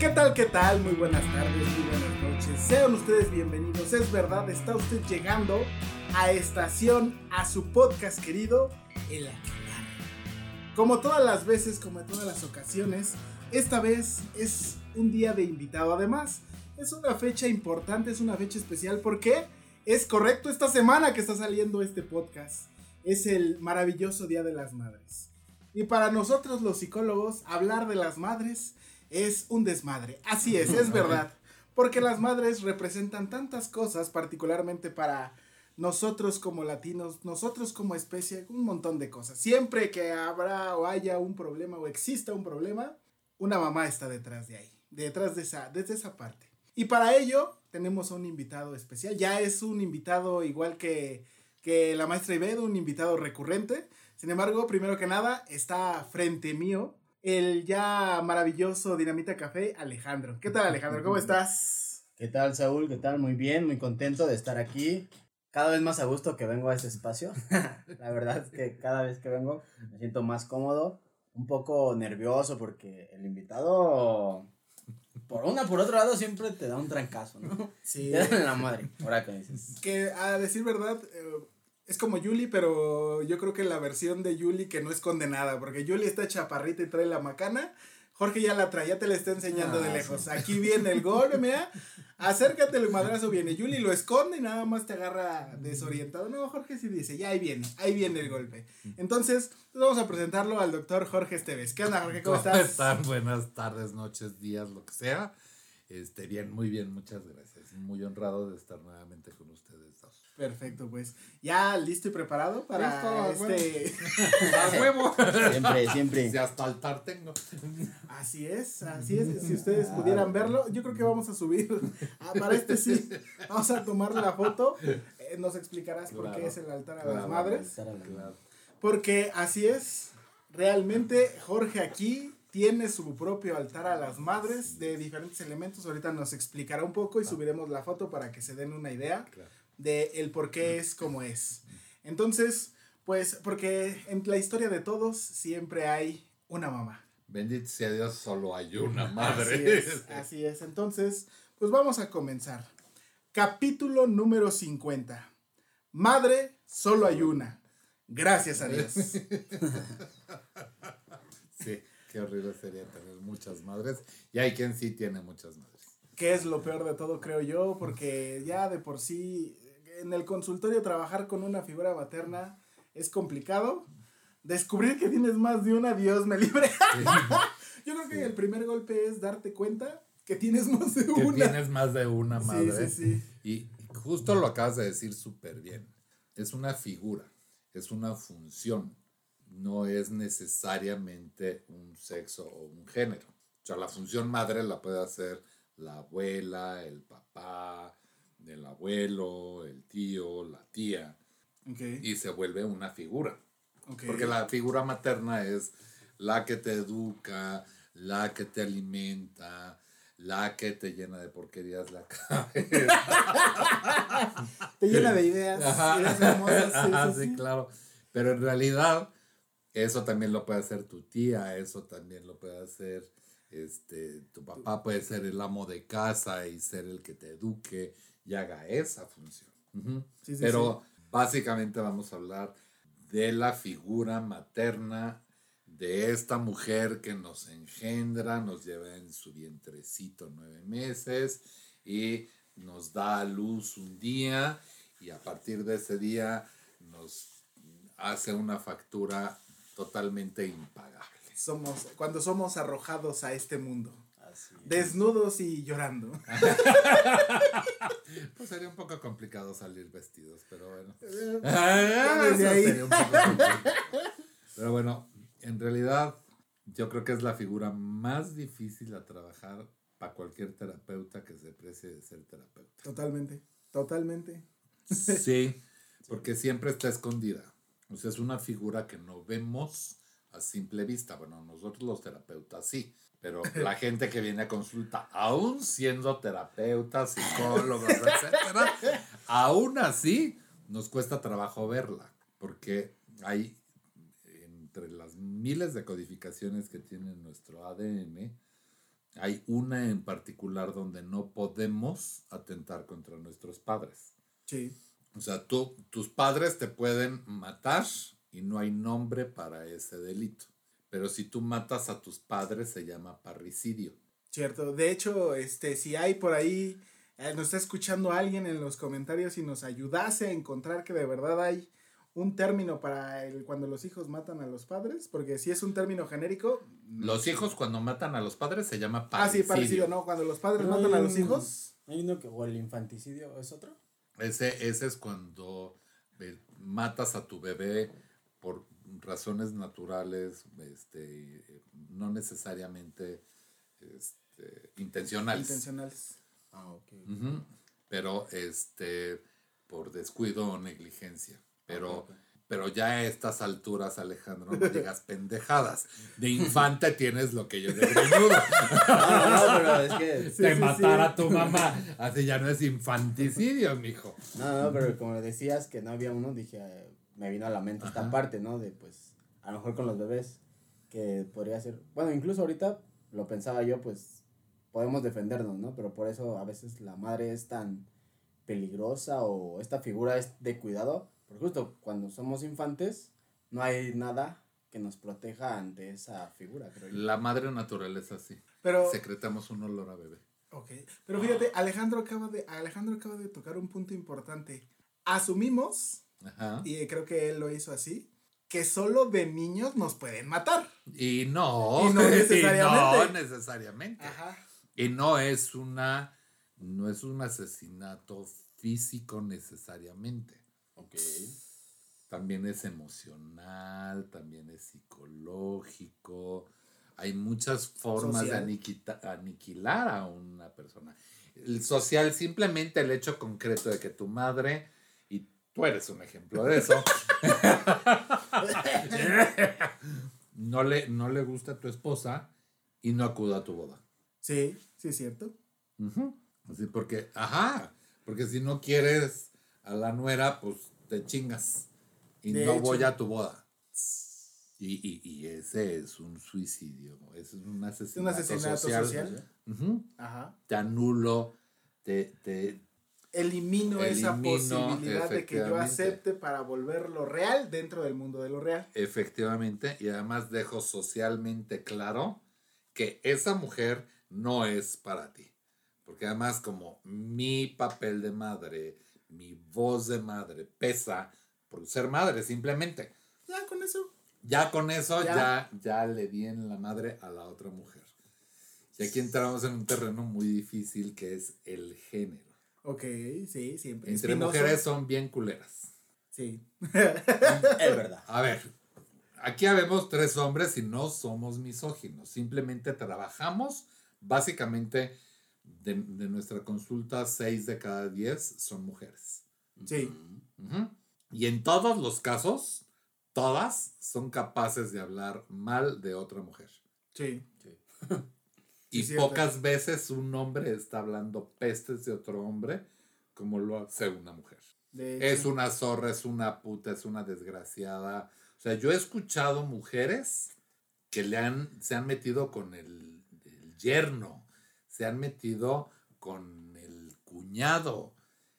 ¿Qué tal, qué tal? Muy buenas tardes, muy buenas noches. Sean ustedes bienvenidos. Es verdad, está usted llegando a estación, a su podcast querido, El Aquelarre. Como todas las veces, como en todas las ocasiones, esta vez es un día de invitado. Además, es una fecha importante, es una fecha especial porque es correcto esta semana que está saliendo este podcast. Es el maravilloso Día de las Madres. Y para nosotros los psicólogos, hablar de las madres es un desmadre. Así es, es verdad. Porque las madres representan tantas cosas, particularmente para nosotros como latinos, nosotros como especie, un montón de cosas. Siempre que habrá o haya un problema o exista un problema, una mamá está detrás de ahí, detrás de esa, desde esa parte. Y para ello tenemos a un invitado especial. Ya es un invitado igual que, que la maestra Ibedo, un invitado recurrente. Sin embargo, primero que nada, está frente mío el ya maravilloso Dinamita Café, Alejandro. ¿Qué tal, Alejandro? ¿Cómo estás? ¿Qué tal, Saúl? ¿Qué tal? Muy bien, muy contento de estar aquí. Cada vez más a gusto que vengo a este espacio. la verdad es que cada vez que vengo me siento más cómodo, un poco nervioso porque el invitado, por una, por otro lado, siempre te da un trancazo, ¿no? Sí. Te dan en la madre, ahora que dices. Que a decir verdad, eh, es como Yuli, pero yo creo que la versión de Yuli que no es condenada, porque Yuli está chaparrita y trae la macana. Jorge ya la trae, ya te la está enseñando Ah, de lejos. Aquí viene el golpe, mira. Acércate, el madrazo viene. Yuli lo esconde y nada más te agarra desorientado. No, Jorge sí dice, ya ahí viene, ahí viene el golpe. Entonces, vamos a presentarlo al doctor Jorge Esteves. ¿Qué onda, Jorge? ¿Cómo estás? están? Buenas tardes, noches, días, lo que sea. Este, bien, muy bien, muchas gracias. Muy honrado de estar nuevamente con ustedes. Perfecto, pues. ¿Ya listo y preparado para Listo, este...? ¡A huevo! Siempre, siempre. Si hasta altar tengo. Así es, así es. Si ustedes pudieran verlo, yo creo que vamos a subir. Ah, para este sí, vamos a tomar la foto. Eh, nos explicarás por qué es el altar a claro. las madres. Claro. Porque así es. Realmente Jorge aquí tiene su propio altar a las madres de diferentes elementos. Ahorita nos explicará un poco y subiremos la foto para que se den una idea Claro. De el por qué es como es. Entonces, pues, porque en la historia de todos siempre hay una mamá. Bendito sea Dios, solo hay una Así madre. es, así es. Entonces, pues vamos a comenzar. Capítulo número 50. Madre, solo hay una. Gracias a Dios. Sí, qué horrible sería tener muchas madres. Y hay quien sí tiene muchas madres. Que es lo peor de todo, creo yo, porque ya de por sí en el consultorio trabajar con una figura materna es complicado. Descubrir que tienes más de una, Dios me libre. yo creo que el primer golpe es darte cuenta que tienes más de Que una. tienes más de una madre. Sí, sí, sí. Y justo lo acabas de decir súper bien. Es una figura, es una función, no es necesariamente un sexo o un género. O sea, la función madre la puede hacer la abuela, el papá, el abuelo, el tío, la tía, y se vuelve una figura. Porque la figura materna es la que te educa, la que te alimenta, la que te llena de porquerías la cabeza. Te llena de ideas, Ajá. ideas hermosas. sí, Ajá, sí, sí, sí. claro. Pero en realidad, eso también lo puede hacer tu tía, eso también lo puede hacer este, tu papá puede ser el amo de casa y ser el que te eduque y haga esa función. Ujú. Sí, sí, Pero básicamente vamos a hablar de la figura materna de esta mujer que nos engendra, nos lleva en su vientrecito nueve meses y nos da a luz un día y a partir de ese día nos hace una factura totalmente impagable. Somos, cuando somos arrojados a este mundo. Desnudos y llorando. Pues sería un poco complicado salir vestidos, pero bueno. desde ahí. sería un poco. Pero bueno, en realidad yo creo que es la figura más difícil a trabajar para cualquier terapeuta que se precie de ser terapeuta. Totalmente, totalmente. Sí, porque siempre está escondida. O sea, es una figura que no vemos a simple vista. Bueno, nosotros los terapeutas sí, pero la gente que viene a consulta, aún siendo terapeutas, psicólogos, etcétera, aún así nos cuesta trabajo verla, porque hay entre las miles de codificaciones que tiene nuestro ADN, hay una en particular donde no podemos atentar contra nuestros padres. Sí. O sea, tú, tus padres te pueden matar y no hay nombre para ese delito. Pero si tú matas a tus padres se llama parricidio. Cierto. De hecho, este, si hay por ahí, eh, nos está escuchando alguien en los comentarios y nos ayudase a encontrar que de verdad hay un término para el, cuando los hijos matan a los padres, porque si es un término genérico. Los hijos cuando matan a los padres se llama Ah, sí, parricidio. parecido, ¿no? Cuando los padres matan a los un- hijos. Hay uno que, o el infanticidio, ¿es otro? Ese, ese es cuando eh, matas a tu bebé por razones naturales, este, eh, no necesariamente este, intencionales. Intencionales. Ah, ok. Pero este por descuido o negligencia. Pero, pero ya a estas alturas, Alejandro, no digas pendejadas. De infante tienes lo que yo de greñudo. No, no, pero es que. Sí, de sí, tu mamá. Así ya no es infanticidio, mijo. No, no, pero como decías que no había uno, dije, eh, me vino a la mente esta Ajá. parte, ¿no? De pues, a lo mejor con los bebés, que podría ser. Bueno, incluso ahorita lo pensaba yo, pues, podemos defendernos, ¿no? Pero por eso a veces la madre es tan peligrosa o esta figura es de cuidado. Porque justo cuando somos infantes, no hay nada que nos proteja ante esa figura, creo yo. La madre naturaleza sí. Pero, Secretamos un olor a bebé. ok. Pero fíjate, Alejandro acaba de, Alejandro acaba de tocar un punto importante. Asumimos, Ajá. y creo que él lo hizo así, que solo de niños nos pueden matar. Y no, Y no necesariamente. no necesariamente. Ajá. Y no es una, no es un asesinato físico necesariamente. Ok. También es emocional, también es psicológico. Hay muchas formas Social. de aniquita- aniquilar a una persona. El social, simplemente el hecho concreto de que tu madre, y tú eres un ejemplo de eso, no le, no le gusta a tu esposa y no acuda a tu boda. Sí, sí, es cierto. Ujú. Así porque, ajá, porque si no quieres a la nuera, pues te chingas y De no hecho. voy a tu boda. Y, y, y ese es un suicidio, ese es un asesinato, asesinato social. Ajá. Te anulo, te, te, Elimino, esa posibilidad de que yo acepte para volverlo real dentro del mundo de lo real. efectivamente, y además dejo socialmente claro que esa mujer no es para ti. Porque además como mi papel de madre, mi voz de madre pesa por ser madre simplemente. Ya con eso. Ya con eso Ya. ya, ya, le di en la madre a la otra mujer. Y aquí entramos en un terreno muy difícil que es el género. Ok, sí, siempre. Entre Espinoso. mujeres son bien culeras. Sí. Es verdad. A ver, aquí habemos tres hombres y no somos misóginos. Simplemente trabajamos, básicamente, de, de nuestra consulta, seis de cada diez son mujeres. Sí. Ujú. Y en todos los casos, todas son capaces de hablar mal de otra mujer. Sí. Y Sí, cierto. pocas veces un hombre está hablando pestes de otro hombre como lo hace una mujer. Es una zorra, es una puta, es una desgraciada. O sea, yo he escuchado mujeres que le han, se han metido con el, el yerno, se han metido con el cuñado.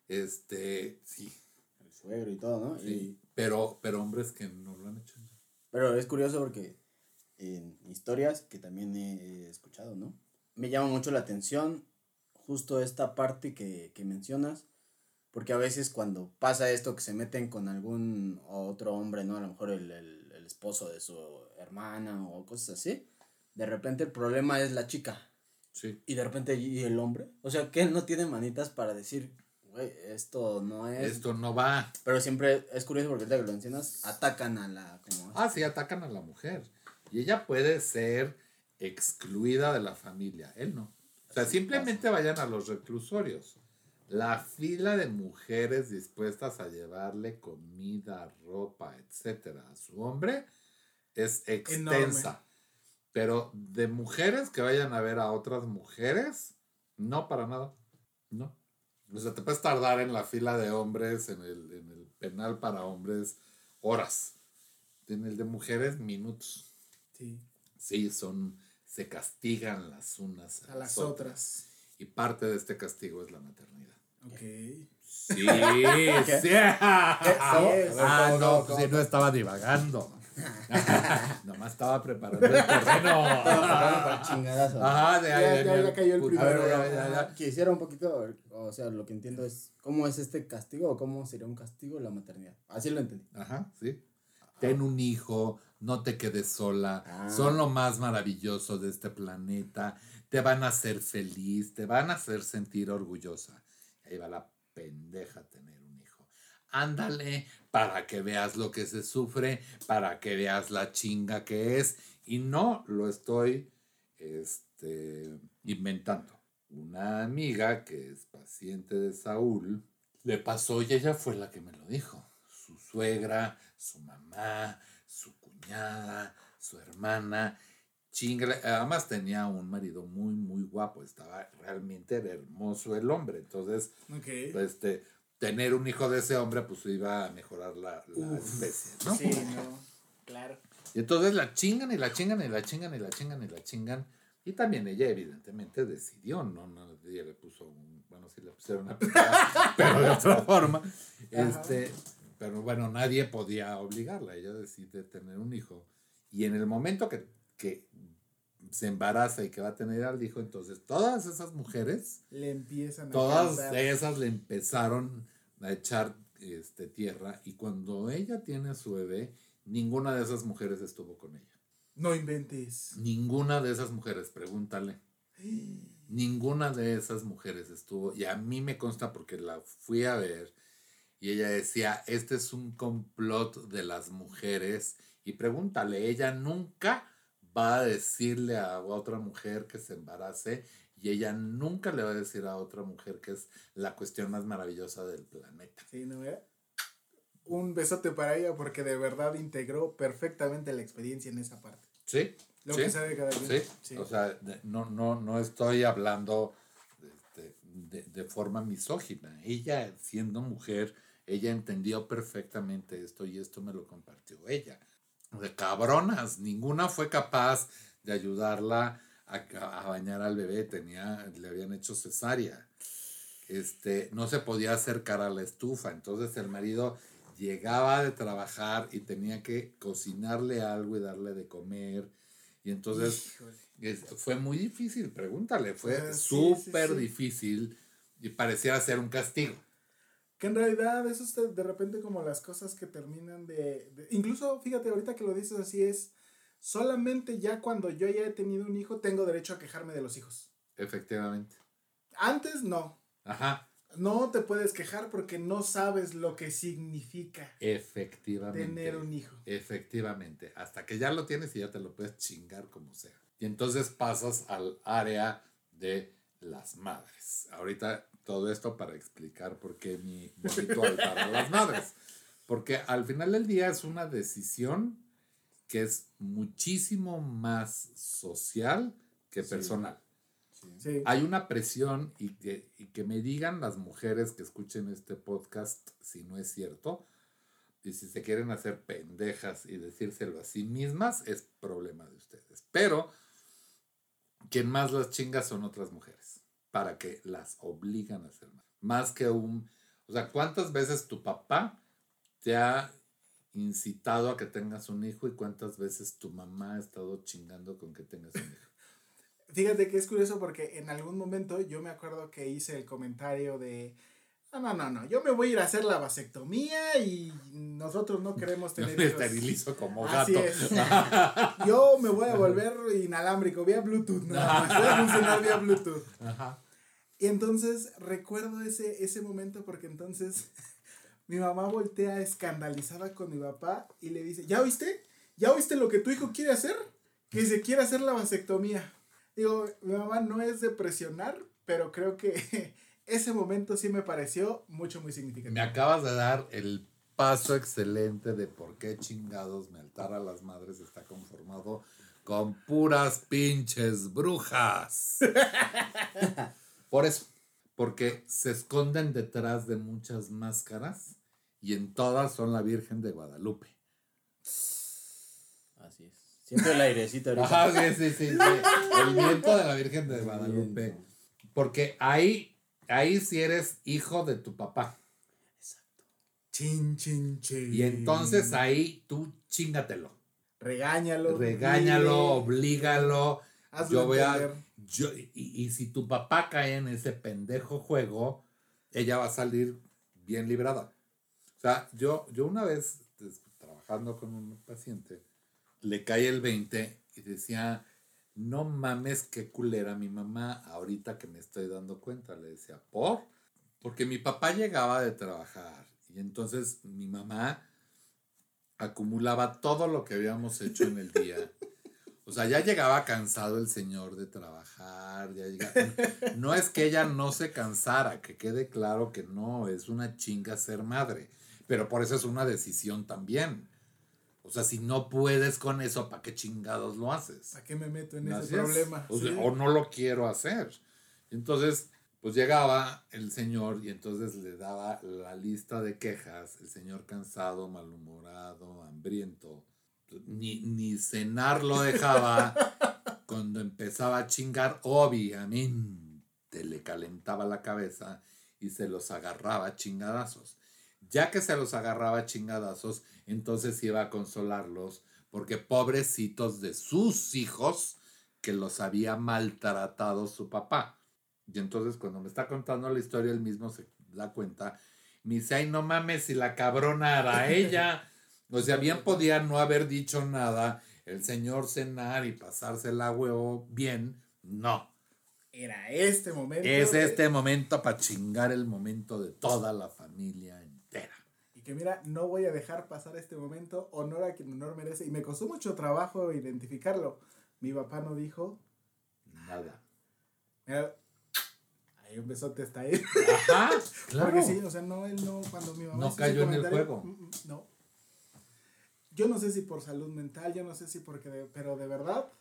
Este, sí, El suegro y todo, ¿no? sí. Y- Pero, pero hombres que no lo han hecho. pero es curioso porque en historias que también he escuchado, ¿no? Me llama mucho la atención justo esta parte que, que mencionas, porque a veces cuando pasa esto que se meten con algún otro hombre, ¿no? A lo mejor el, el- el esposo de su hermana o cosas así, de repente el problema es la chica. Sí. Y de repente, ¿y el hombre? O sea, que él no tiene manitas para decir, güey, esto no es. Esto no va. Pero siempre es curioso porque que lo mencionas, atacan a la. Como, Ah, sí, atacan a la mujer. Y ella puede ser excluida de la familia. Él no. O sea, simplemente vayan a los reclusorios. La fila de mujeres dispuestas a llevarle comida, ropa, etcétera, a su hombre es extensa. Pero de mujeres que vayan a ver a otras mujeres, no para nada. No. O sea, te puedes tardar en la fila de hombres, en el, en el penal para hombres, horas. En el de mujeres, minutos. Sí, Sí, son, se castigan las unas a las otras. Y parte de este castigo es la maternidad. Ok. Sí, sí. Ah, ¿Cómo? no, pues sí, no estaba divagando. Nomás estaba preparando el terreno. para el chingadazo. Ajá, de Ya- ahí ya- venía ya cayó el puto- A ver, primero. ya, ya, ya, ya, ya. Quisiera un poquito, o sea, lo que entiendo es cómo es este castigo o cómo sería un castigo la maternidad. Así lo entendí. Ajá, sí. Ten un hijo, no te quedes sola. Ah. Son lo más maravilloso de este planeta. Te van a hacer feliz, te van a hacer sentir orgullosa. Ahí va la pendeja tener un hijo. Ándale para que veas lo que se sufre, para que veas la chinga que es. Y no lo estoy este, inventando. Una amiga que es paciente de Saúl le pasó y ella fue la que me lo dijo. Su suegra, su mamá, su cuñada, su hermana. Chingale. Además tenía un marido muy, muy guapo. Estaba realmente hermoso el hombre. Entonces, este, tener un hijo de ese hombre, pues iba a mejorar la, la Uf. especie, ¿no? Sí, no. Claro. Y entonces la chingan y la chingan y la chingan y la chingan y la chingan. Y también ella evidentemente decidió, no, no, ella le puso un, bueno, sí le pusieron una pitada, pero de otra forma. Este, pero bueno, nadie podía obligarla, ella decide tener un hijo. Y en el momento que, que se embaraza y que va a tener al hijo, entonces todas esas mujeres, Le empiezan a todas cantar. esas le empezaron a echar este, tierra. Y cuando ella tiene a su bebé, ninguna de esas mujeres estuvo con ella. No inventes. Ninguna de esas mujeres, pregúntale. Ninguna de esas mujeres estuvo, y a mí me consta porque la fui a ver, y ella decía, este es un complot de las mujeres, y pregúntale, ella nunca va a decirle a otra mujer que se embarace, y ella nunca le va a decir a otra mujer que es la cuestión más maravillosa del planeta. Sí, ¿no? Un besote para ella porque de verdad integró perfectamente la experiencia en esa parte. ¿Sí? Lo sí. que sabe cada quien. Sí, Sí. o sea, de- no, no, no estoy hablando este, de, de forma misógina. Ella, siendo mujer, ella entendió perfectamente esto y esto me lo compartió ella. De cabronas, ninguna fue capaz de ayudarla a, a bañar al bebé, tenía, le habían hecho cesárea. Este, no se podía acercar a la estufa, entonces el marido llegaba de trabajar y tenía que cocinarle algo y darle de comer. Y entonces es- fue muy difícil, pregúntale, fue Ah, sí, sí, súper sí. difícil y pareciera ser un castigo. Que en realidad eso es de, de repente como las cosas que terminan de, de- Incluso, fíjate, ahorita que lo dices así es, solamente ya cuando yo ya he tenido un hijo tengo derecho a quejarme de los hijos. Efectivamente. Antes no. Ajá, No te puedes quejar porque no sabes lo que significa efectivamente. tener un hijo. Efectivamente, hasta que ya lo tienes y ya te lo puedes chingar como sea. Y entonces pasas al área de las madres. Ahorita todo esto para explicar por qué mi ritual para las madres. Porque al final del día es una decisión que es muchísimo más social que Sí. personal. Sí. Hay una presión y que, y que me digan las mujeres que escuchen este podcast si no es cierto. Y si se quieren hacer pendejas y decírselo a sí mismas, es problema de ustedes. Pero quien más las chinga son otras mujeres, para que las obligan a hacer más. Más que un... O sea, ¿cuántas veces tu papá te ha incitado a que tengas un hijo y cuántas veces tu mamá ha estado chingando con que tengas un hijo? Fíjate que es curioso porque en algún momento yo me acuerdo que hice el comentario de, no, no, no, no, yo me voy a ir a hacer la vasectomía y nosotros no queremos tener hijos". esterilizo como Así gato. es. Yo me voy a volver inalámbrico, vía Bluetooth, nada más, voy a funcionar vía Bluetooth. Ajá. Y entonces recuerdo ese, ese momento porque entonces mi mamá voltea escandalizada con mi papá y le dice, ¿ya oíste? ¿Ya oíste lo que tu hijo quiere hacer? Que se quiere hacer la vasectomía. Digo, mi mamá no es de presionar, pero creo que ese momento sí me pareció mucho, muy significativo. Me acabas de dar el paso excelente de por qué chingados mi altar a las madres está conformado con puras pinches brujas. Por eso, porque se esconden detrás de muchas máscaras y en todas son la Virgen de Guadalupe. Así es. Siento el airecito ahorita. Ajá, sí, sí, sí, sí. El viento de la Virgen de Guadalupe. Porque ahí, ahí sí eres hijo de tu papá. Chin, chin, chin. Y entonces ahí tú chingatelo. Regáñalo. Regáñalo, oblígalo. hazlo Yo voy a. yo- y, y si tu papá cae en ese pendejo juego, ella va a salir bien librada. O sea, yo, yo una vez trabajando con un paciente, le cae el 20 y decía, no mames qué culera mi mamá ahorita que me estoy dando cuenta. Le decía, ¿por? Porque mi papá llegaba de trabajar y entonces mi mamá acumulaba todo lo que habíamos hecho en el día. O sea, ya llegaba cansado el señor de trabajar, ya No es que ella no se cansara, que quede claro que no, es una chinga ser madre, pero por eso es una decisión también. O sea, si no puedes con eso, ¿para qué chingados lo haces? ¿Para qué me meto en ese es. problema? O, sea, Sí. o no lo quiero hacer. Entonces, pues llegaba el señor y entonces le daba la lista de quejas, el señor cansado, malhumorado, hambriento, ni, ni cenar lo dejaba. Cuando empezaba a chingar, obviamente le calentaba la cabeza y se los agarraba chingadazos. Ya que se los agarraba chingadazos, entonces iba a consolarlos porque pobrecitos de sus hijos que los había maltratado su papá. Y entonces cuando me está contando la historia, él mismo se da cuenta. Me dice, ay, no mames, si la cabrona era ella. O sea, bien podía no haber dicho nada, el señor cenar y pasársela huevo bien. No. Era este momento. Es de- este momento para chingar el momento de toda la familia. Y que mira, no voy a dejar pasar este momento, honor a quien honor merece. Y me costó mucho trabajo identificarlo. Mi papá no dijo, Nada. mira, ahí un besote hasta ahí. Ajá, claro. Porque sí, o sea, no, él no, cuando mi mamá No cayó en el juego. mm, mm, No. Yo no sé si por salud mental, yo no sé si porque, pero de verdad,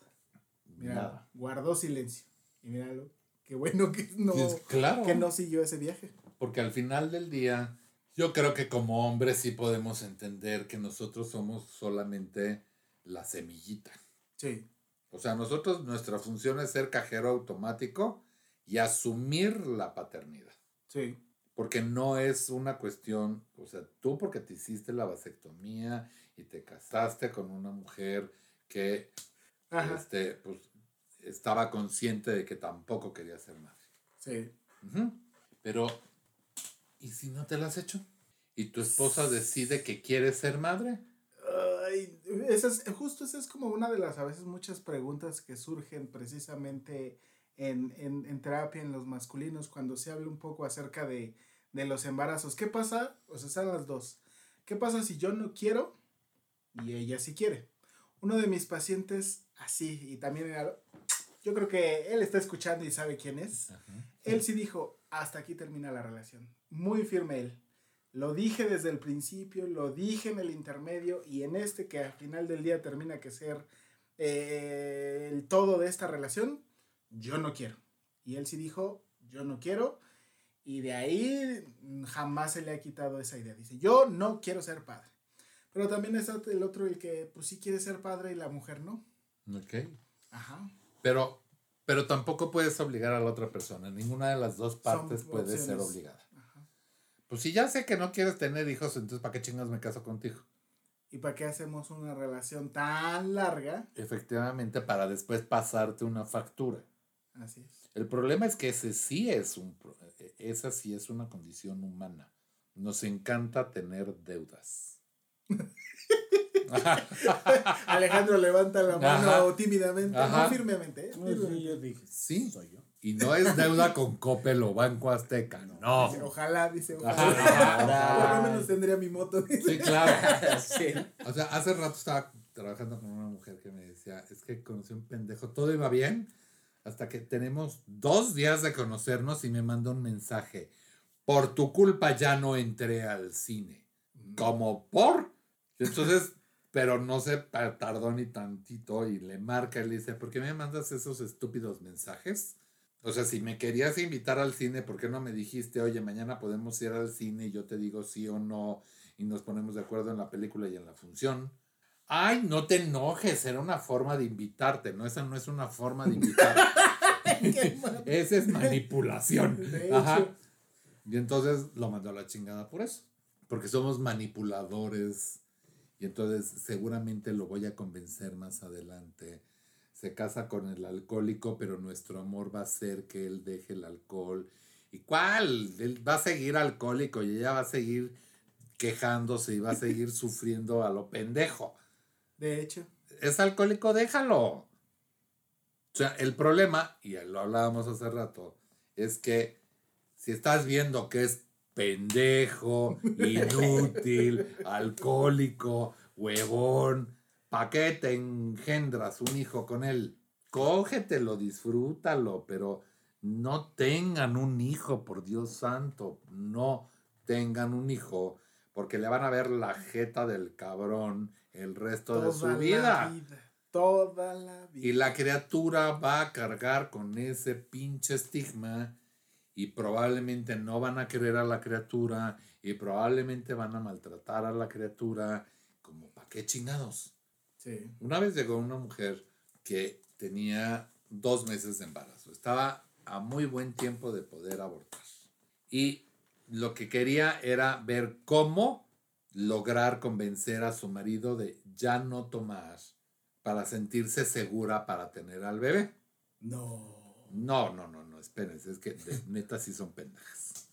mira, Nada. guardó silencio. Y míralo, qué bueno que no, claro. que no siguió ese viaje. Porque al final del día, yo creo que como hombres sí podemos entender que nosotros somos solamente la semillita. Sí, O sea, nosotros, nuestra función es ser cajero automático y asumir la paternidad. sí. Porque no es una cuestión, o sea, tú porque te hiciste la vasectomía y te casaste con una mujer que Ajá, este, pues, estaba consciente de que tampoco quería ser madre. sí. Pero, ¿y si no te la has hecho? ¿Y tu esposa decide que quiere ser madre? Ay, esa es, justo esa es como una de las a veces muchas preguntas que surgen precisamente en, en, terapia en los masculinos cuando se habla un poco acerca de, de los embarazos. ¿Qué pasa? O sea, están las dos. ¿Qué pasa si yo no quiero y ella sí quiere? Uno de mis pacientes, así, y también era- yo creo que él está escuchando y sabe quién es. Él sí dijo, hasta aquí termina la relación. Muy firme él. Lo dije desde el principio, lo dije en el intermedio y en este que al final del día termina que ser eh, el todo de esta relación, yo no quiero. Y él sí dijo, yo no quiero. Y de ahí jamás se le ha quitado esa idea. Dice, yo no quiero ser padre. Pero también está el otro, el que pues sí quiere ser padre y la mujer no. Ok. Ajá. Pero, pero tampoco puedes obligar a la otra persona. Ninguna de las dos Son partes puede ser obligada. Ajá. Pues si ya sé que no quieres tener hijos, entonces ¿para qué chingas me caso contigo? ¿Y para qué hacemos una relación tan larga? Efectivamente, para después pasarte una factura. Así es. El problema es que ese sí es un, eh, esa sí es una condición humana. Nos encanta tener deudas. Alejandro levanta la mano Ajá. tímidamente, Ajá. no firmemente. ¿eh? Sí, yo dije, Sí. soy yo. Y no es deuda con Coppel o Banco Azteca, no. Dice, ojalá, dice, ojalá. Por lo menos tendría mi moto. dice. Sí, claro. sí. O sea, hace rato estaba trabajando con una mujer que me decía, es que conocí a un pendejo, todo iba bien, hasta que tenemos dos días de conocernos y me manda un mensaje, por tu culpa ya no entré al cine. Como por. Entonces, pero no se tardó ni tantito y le marca y le dice, ¿por qué me mandas esos estúpidos mensajes? O sea, si me querías invitar al cine, ¿por qué no me dijiste, oye, mañana podemos ir al cine y yo te digo sí o no y nos ponemos de acuerdo en la película y en la función? Ay, no te enojes, era una forma de invitarte, no, esa no es una forma de invitar. Qué mal. Esa es manipulación. Ajá. Y entonces lo mandó a la chingada por eso. Porque somos manipuladores. Y entonces seguramente lo voy a convencer más adelante. Se casa con el alcohólico, pero nuestro amor va a ser que él deje el alcohol. ¿Y cuál? Él va a seguir alcohólico y ella va a seguir quejándose y va a seguir sufriendo a lo pendejo. De hecho, Es alcohólico, déjalo. O sea, el problema, y lo hablábamos hace rato, es que si estás viendo que es pendejo, inútil, alcohólico, huevón, ¿para qué te engendras un hijo con él? Cógetelo, disfrútalo, pero no tengan un hijo, por Dios santo, no tengan un hijo, porque le van a ver la jeta del cabrón el resto de toda su la vida. vida. Toda la vida. Y la criatura va a cargar con ese pinche estigma y probablemente no van a querer a la criatura y probablemente van a maltratar a la criatura. Como, ¿para qué chingados? Sí. Una vez llegó una mujer que tenía dos meses de embarazo. Estaba a muy buen tiempo de poder abortar. Y lo que quería era ver cómo lograr convencer a su marido de ya no tomar para sentirse segura para tener al bebé. No. No, no, no, no, espérense, es que de neta sí son pendejas.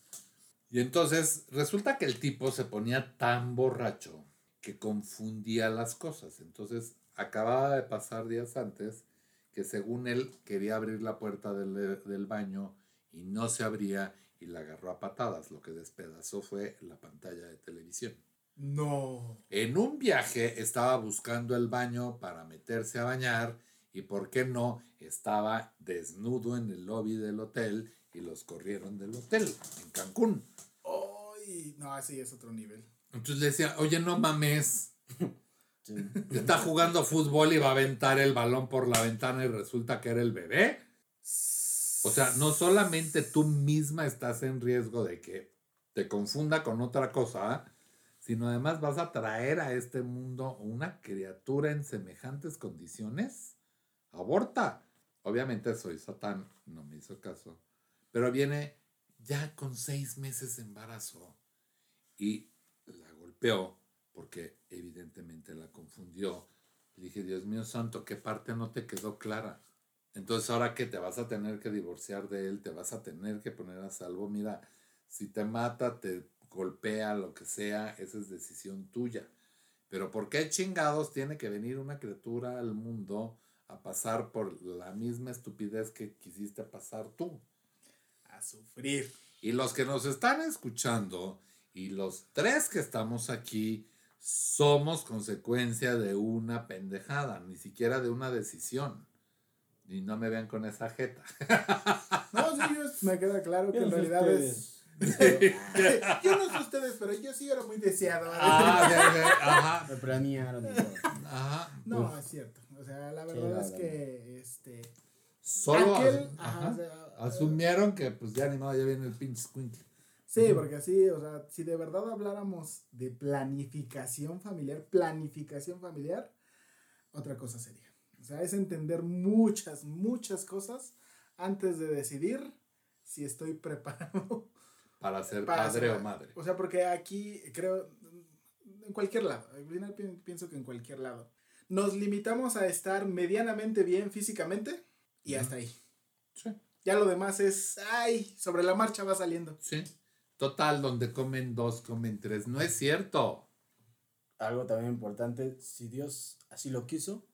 Y entonces resulta que el tipo se ponía tan borracho que confundía las cosas. Entonces acababa de pasar días antes que según él quería abrir la puerta del, del baño y no se abría y la agarró a patadas. Lo que despedazó fue la pantalla de televisión. No. En un viaje estaba buscando el baño para meterse a bañar y, ¿por qué no? Estaba desnudo en el lobby del hotel y los corrieron del hotel en Cancún. Ay, no, así es otro nivel. Entonces le decía, oye, no mames, Sí. está jugando fútbol y va a aventar el balón por la ventana y resulta que era el bebé. O sea, no solamente tú misma estás en riesgo de que te confunda con otra cosa, sino además vas a traer a este mundo una criatura en semejantes condiciones. Aborta. Obviamente soy Satán, no me hizo caso. Pero viene ya con seis meses de embarazo y la golpeó porque evidentemente la confundió. Le dije, Dios mío santo, ¿qué parte no te quedó clara? Entonces ahora que te vas a tener que divorciar de él, te vas a tener que poner a salvo. Mira, si te mata, te golpea, lo que sea, esa es decisión tuya. Pero ¿por qué chingados tiene que venir una criatura al mundo a pasar por la misma estupidez que quisiste pasar tú? A sufrir. Y los que nos están escuchando y los tres que estamos aquí somos consecuencia de una pendejada, ni siquiera de una decisión. Y no me vean con esa jeta. No, sí, yo, me queda claro que en realidad es. yo no sé ustedes, pero yo sí era muy deseado. Ah, de- de- ajá, Me planearon ajá. No, es cierto. O sea, la verdad la es verdad. que este Solo Aquel, as- ajá, ajá, o sea, asumieron que pues ya ni modo, ya viene el pinche squinkle. Sí, porque así, o sea, si de verdad habláramos de planificación familiar, planificación familiar, otra cosa sería. O sea, es entender muchas, muchas cosas antes de decidir si estoy preparado. Para ser Para padre ser- o madre. O sea, porque aquí creo, en cualquier lado, al final pi- pienso que en cualquier lado, nos limitamos a estar medianamente bien físicamente y hasta ahí. Sí. Ya lo demás es, ay, sobre la marcha va saliendo. Sí. Total, donde comen dos, comen tres. No es cierto. Algo también importante, si Dios así lo quiso,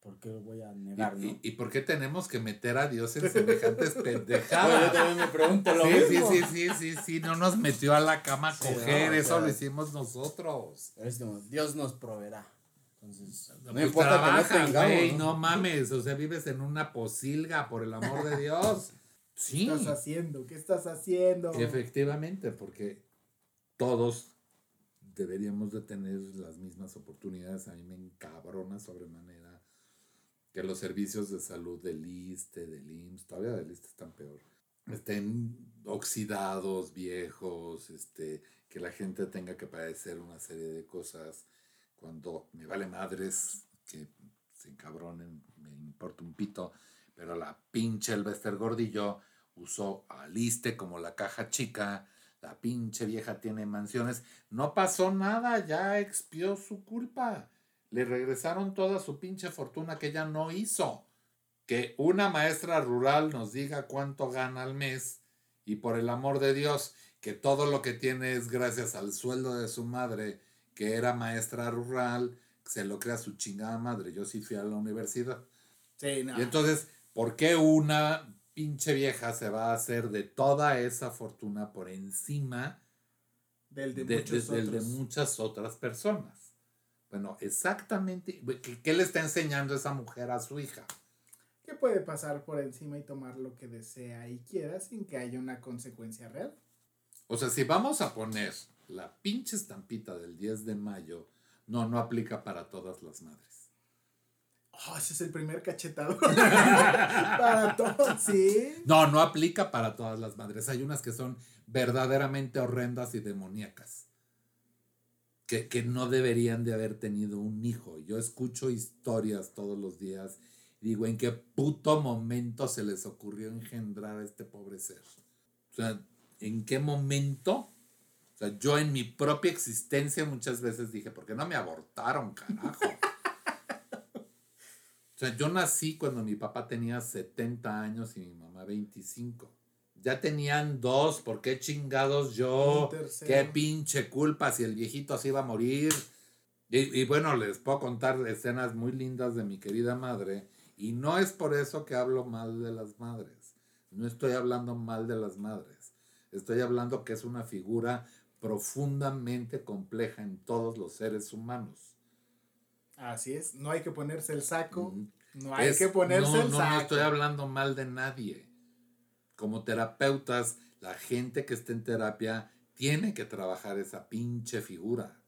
¿por qué lo voy a ¿Y, negar, no? y- y por qué tenemos que meter a Dios en semejantes Bueno, yo pendejadas? también me pregunto lo Sí, sí, mismo. sí, sí, sí, sí, no nos metió a la cama a Sí, coger, no, o eso sea- lo hicimos nosotros. Pero es como, Dios nos proveerá. Entonces, no Pues importa trabaja, que no tengamos, güey, ¿no? no mames, o sea, vives en una posilga, por el amor de Dios. Sí, ¿Qué estás haciendo? ¿Qué estás haciendo? efectivamente, porque todos deberíamos de tener las mismas oportunidades. A mí me encabrona sobremanera que los servicios de salud del ISTE, del IMSS, todavía del ISTE están peor, estén oxidados, viejos, este, que la gente tenga que padecer una serie de cosas cuando me vale madres que se encabronen, me importa un pito, pero la pinche Elvester Gordillo usó al ISTE como la caja chica, la pinche vieja tiene mansiones, no pasó nada, ya expió su culpa, le regresaron toda su pinche fortuna que ella no hizo. Que una maestra rural nos diga cuánto gana al mes y por el amor de Dios, que todo lo que tiene es gracias al sueldo de su madre, que era maestra rural, se lo crea su chingada madre. Yo sí fui a la universidad. Sí, no. Y entonces, ¿por qué una pinche vieja se va a hacer de toda esa fortuna por encima del de, de, muchos de- del de otros. muchas otras personas? Bueno, exactamente. ¿Qué, qué le está enseñando esa mujer a su hija? que puede pasar por encima y tomar lo que desea y quiera sin que haya una consecuencia real. O sea, si vamos a poner la pinche estampita del 10 de mayo, no, no aplica para todas las madres. Oh, ese es el primer cachetado. Para todos, sí. No, no aplica para todas las madres. Hay unas que son verdaderamente horrendas y demoníacas. Que, que no deberían de haber tenido un hijo. Yo escucho historias todos los días y digo, ¿en qué puto momento se les ocurrió engendrar a este pobre ser? O sea, ¿en qué momento? O sea, yo en mi propia existencia muchas veces dije, ¿por qué no me abortaron, carajo? O sea, yo nací cuando mi papá tenía 70 años y mi mamá 25. Ya tenían dos, ¿por qué chingados yo? ¿Qué pinche culpa si el viejito se iba a morir? Y, y bueno, les puedo contar escenas muy lindas de mi querida madre. Y no es por eso que hablo mal de las madres. No estoy hablando mal de las madres. Estoy hablando que es una figura profundamente compleja en todos los seres humanos. Así es. No hay que ponerse el saco. No hay Es- que ponerse no, el no, saco. no estoy hablando mal de nadie. Como terapeutas, la gente que está en terapia tiene que trabajar esa pinche figura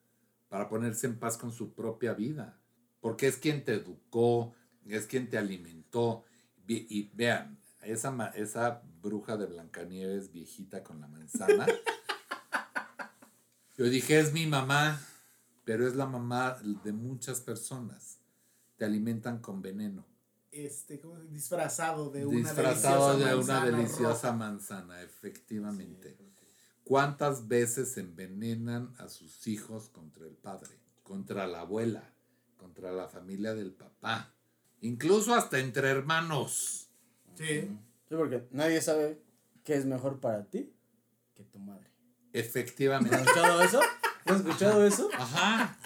para ponerse en paz con su propia vida. Porque es quien te educó, es quien te alimentó. Vi- Y, vean, esa, esa bruja de Blancanieves viejita con la manzana. yo dije, es mi mamá, pero es la mamá de muchas personas. Te alimentan con veneno. Este, ¿cómo disfrazado de una Disfrazado de deliciosa una manzana deliciosa roja. manzana, efectivamente. ¿Cuántas veces envenenan a sus hijos contra el padre, contra la abuela, contra la familia del papá? Incluso hasta entre hermanos. Sí. Sí, porque nadie sabe qué es mejor para ti que tu madre. Efectivamente. ¿Has escuchado eso? ¿Has escuchado eso? Ajá.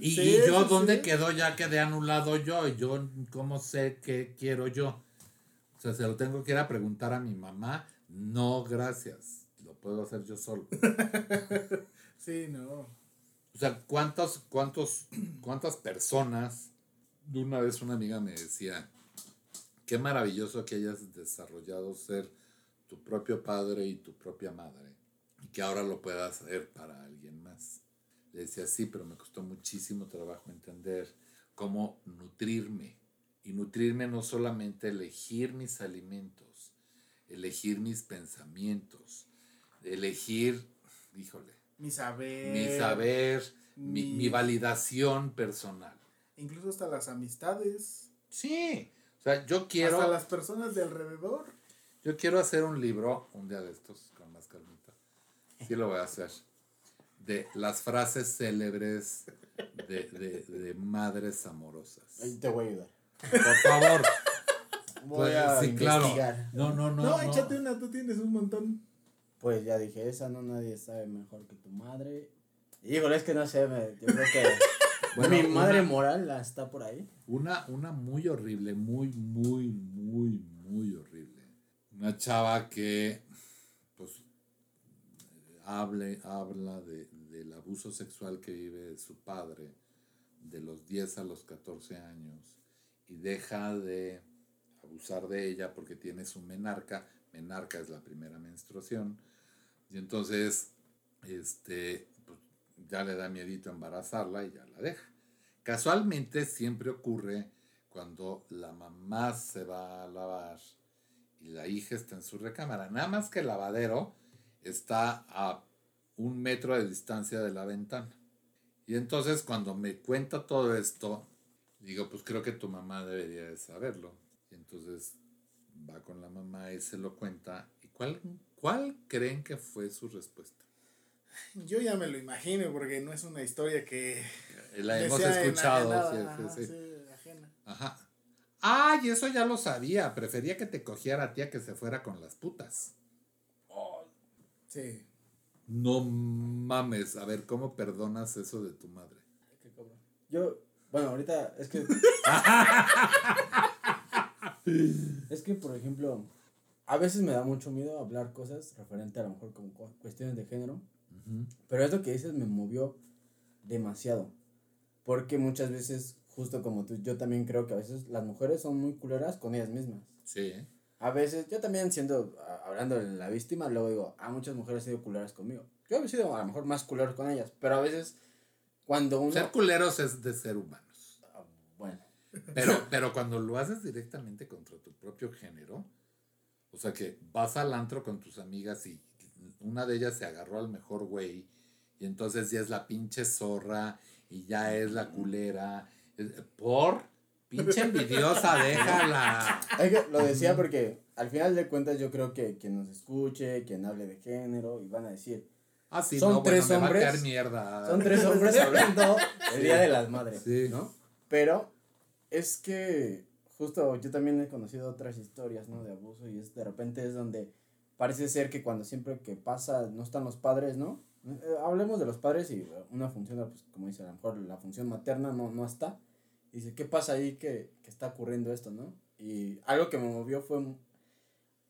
Y, Sí, y yo, ¿dónde sí. quedó? Ya quedé anulado yo. Y yo, ¿cómo sé qué quiero yo? O sea, se lo tengo que ir a preguntar a mi mamá. No, gracias. Lo puedo hacer yo solo. Sí, no. O sea, ¿cuántos, cuántos, ¿cuántas personas? De una vez una amiga me decía, qué maravilloso que hayas desarrollado ser tu propio padre y tu propia madre. Y que ahora lo puedas hacer para alguien más. Le decía, sí, pero me costó muchísimo trabajo entender cómo nutrirme y nutrirme no solamente elegir mis alimentos, elegir mis pensamientos, elegir, híjole, Mi saber. mi saber, mi, mi- mi validación personal. Incluso hasta las amistades. Sí, sea, yo quiero, Hasta las personas de alrededor. yo quiero hacer un libro un día de estos con más calmita. Sí lo voy a hacer. De las frases célebres de, de- de madres amorosas. Ahí te voy a ayudar. Por favor. Voy Pues, a sí, claro. investigar. No, no, no. No, no. échate una, tú tienes un montón. Pues ya dije, esa no nadie sabe mejor que tu madre. Híjole, es que no sé, me- yo creo que Bueno, mi madre una- moral está por ahí. Una, una muy horrible, muy, muy, muy, muy horrible. Una chava que, pues, hable, habla de, del abuso sexual que vive su padre de los 10 a los 14 años y deja de abusar de ella porque tiene su menarca. Menarca es la primera menstruación. Y entonces, este, ya le da miedito embarazarla y ya la deja. Casualmente siempre ocurre cuando la mamá se va a lavar y la hija está en su recámara. Nada más que el lavadero está a un metro de distancia de la ventana. Y entonces cuando me cuenta todo esto, digo, pues creo que tu mamá debería de saberlo. Y entonces va con la mamá y se lo cuenta. ¿Y cuál, cuál creen que fue su respuesta? Yo ya me lo imagino porque no es una historia que. La hemos escuchado. enajenada, sí, sí, ajá, sí. sí, ajena. Ajá. Ay, eso ya lo sabía. Prefería que te cogiera a ti a que se fuera con las putas. Sí. No mames. A ver, ¿cómo perdonas eso de tu madre? Yo, bueno, ahorita es que. es que, por ejemplo, a veces me da mucho miedo hablar cosas referente a lo mejor como cu- cuestiones de género. Pero esto que dices me movió demasiado. Porque muchas veces, justo como tú, yo también creo que a veces las mujeres son muy culeras con ellas mismas. Sí, ¿eh? A veces, yo también siendo, a- hablando de la víctima, luego digo, ah, muchas mujeres han sido culeras conmigo. Yo he sido a lo mejor más culero con ellas, pero a veces cuando uno... Ser culeros es de ser humanos. Ah, Bueno, Pero, pero cuando lo haces directamente contra tu propio género, o sea que vas al antro con tus amigas y una de ellas se agarró al mejor güey y entonces ya es la pinche zorra y ya es la culera. Por pinche envidiosa, déjala. Es que lo decía porque al final de cuentas yo creo que quien nos escuche, quien hable de género, y van a decir, Ah, sí, Son no, bueno, tres me va a hombres. caer mierda. son tres hombres hablando el Día de las Madres, Sí. ¿no? Pero es que justo yo también he conocido otras historias, ¿no? De abuso y es de repente es donde parece ser que cuando siempre que pasa no están los padres, ¿no? Eh, hablemos de los padres y eh, una función, pues como dice, a lo mejor la función materna no, no está. Dice, ¿qué pasa ahí que, que está ocurriendo esto, no? Y algo que me movió fue,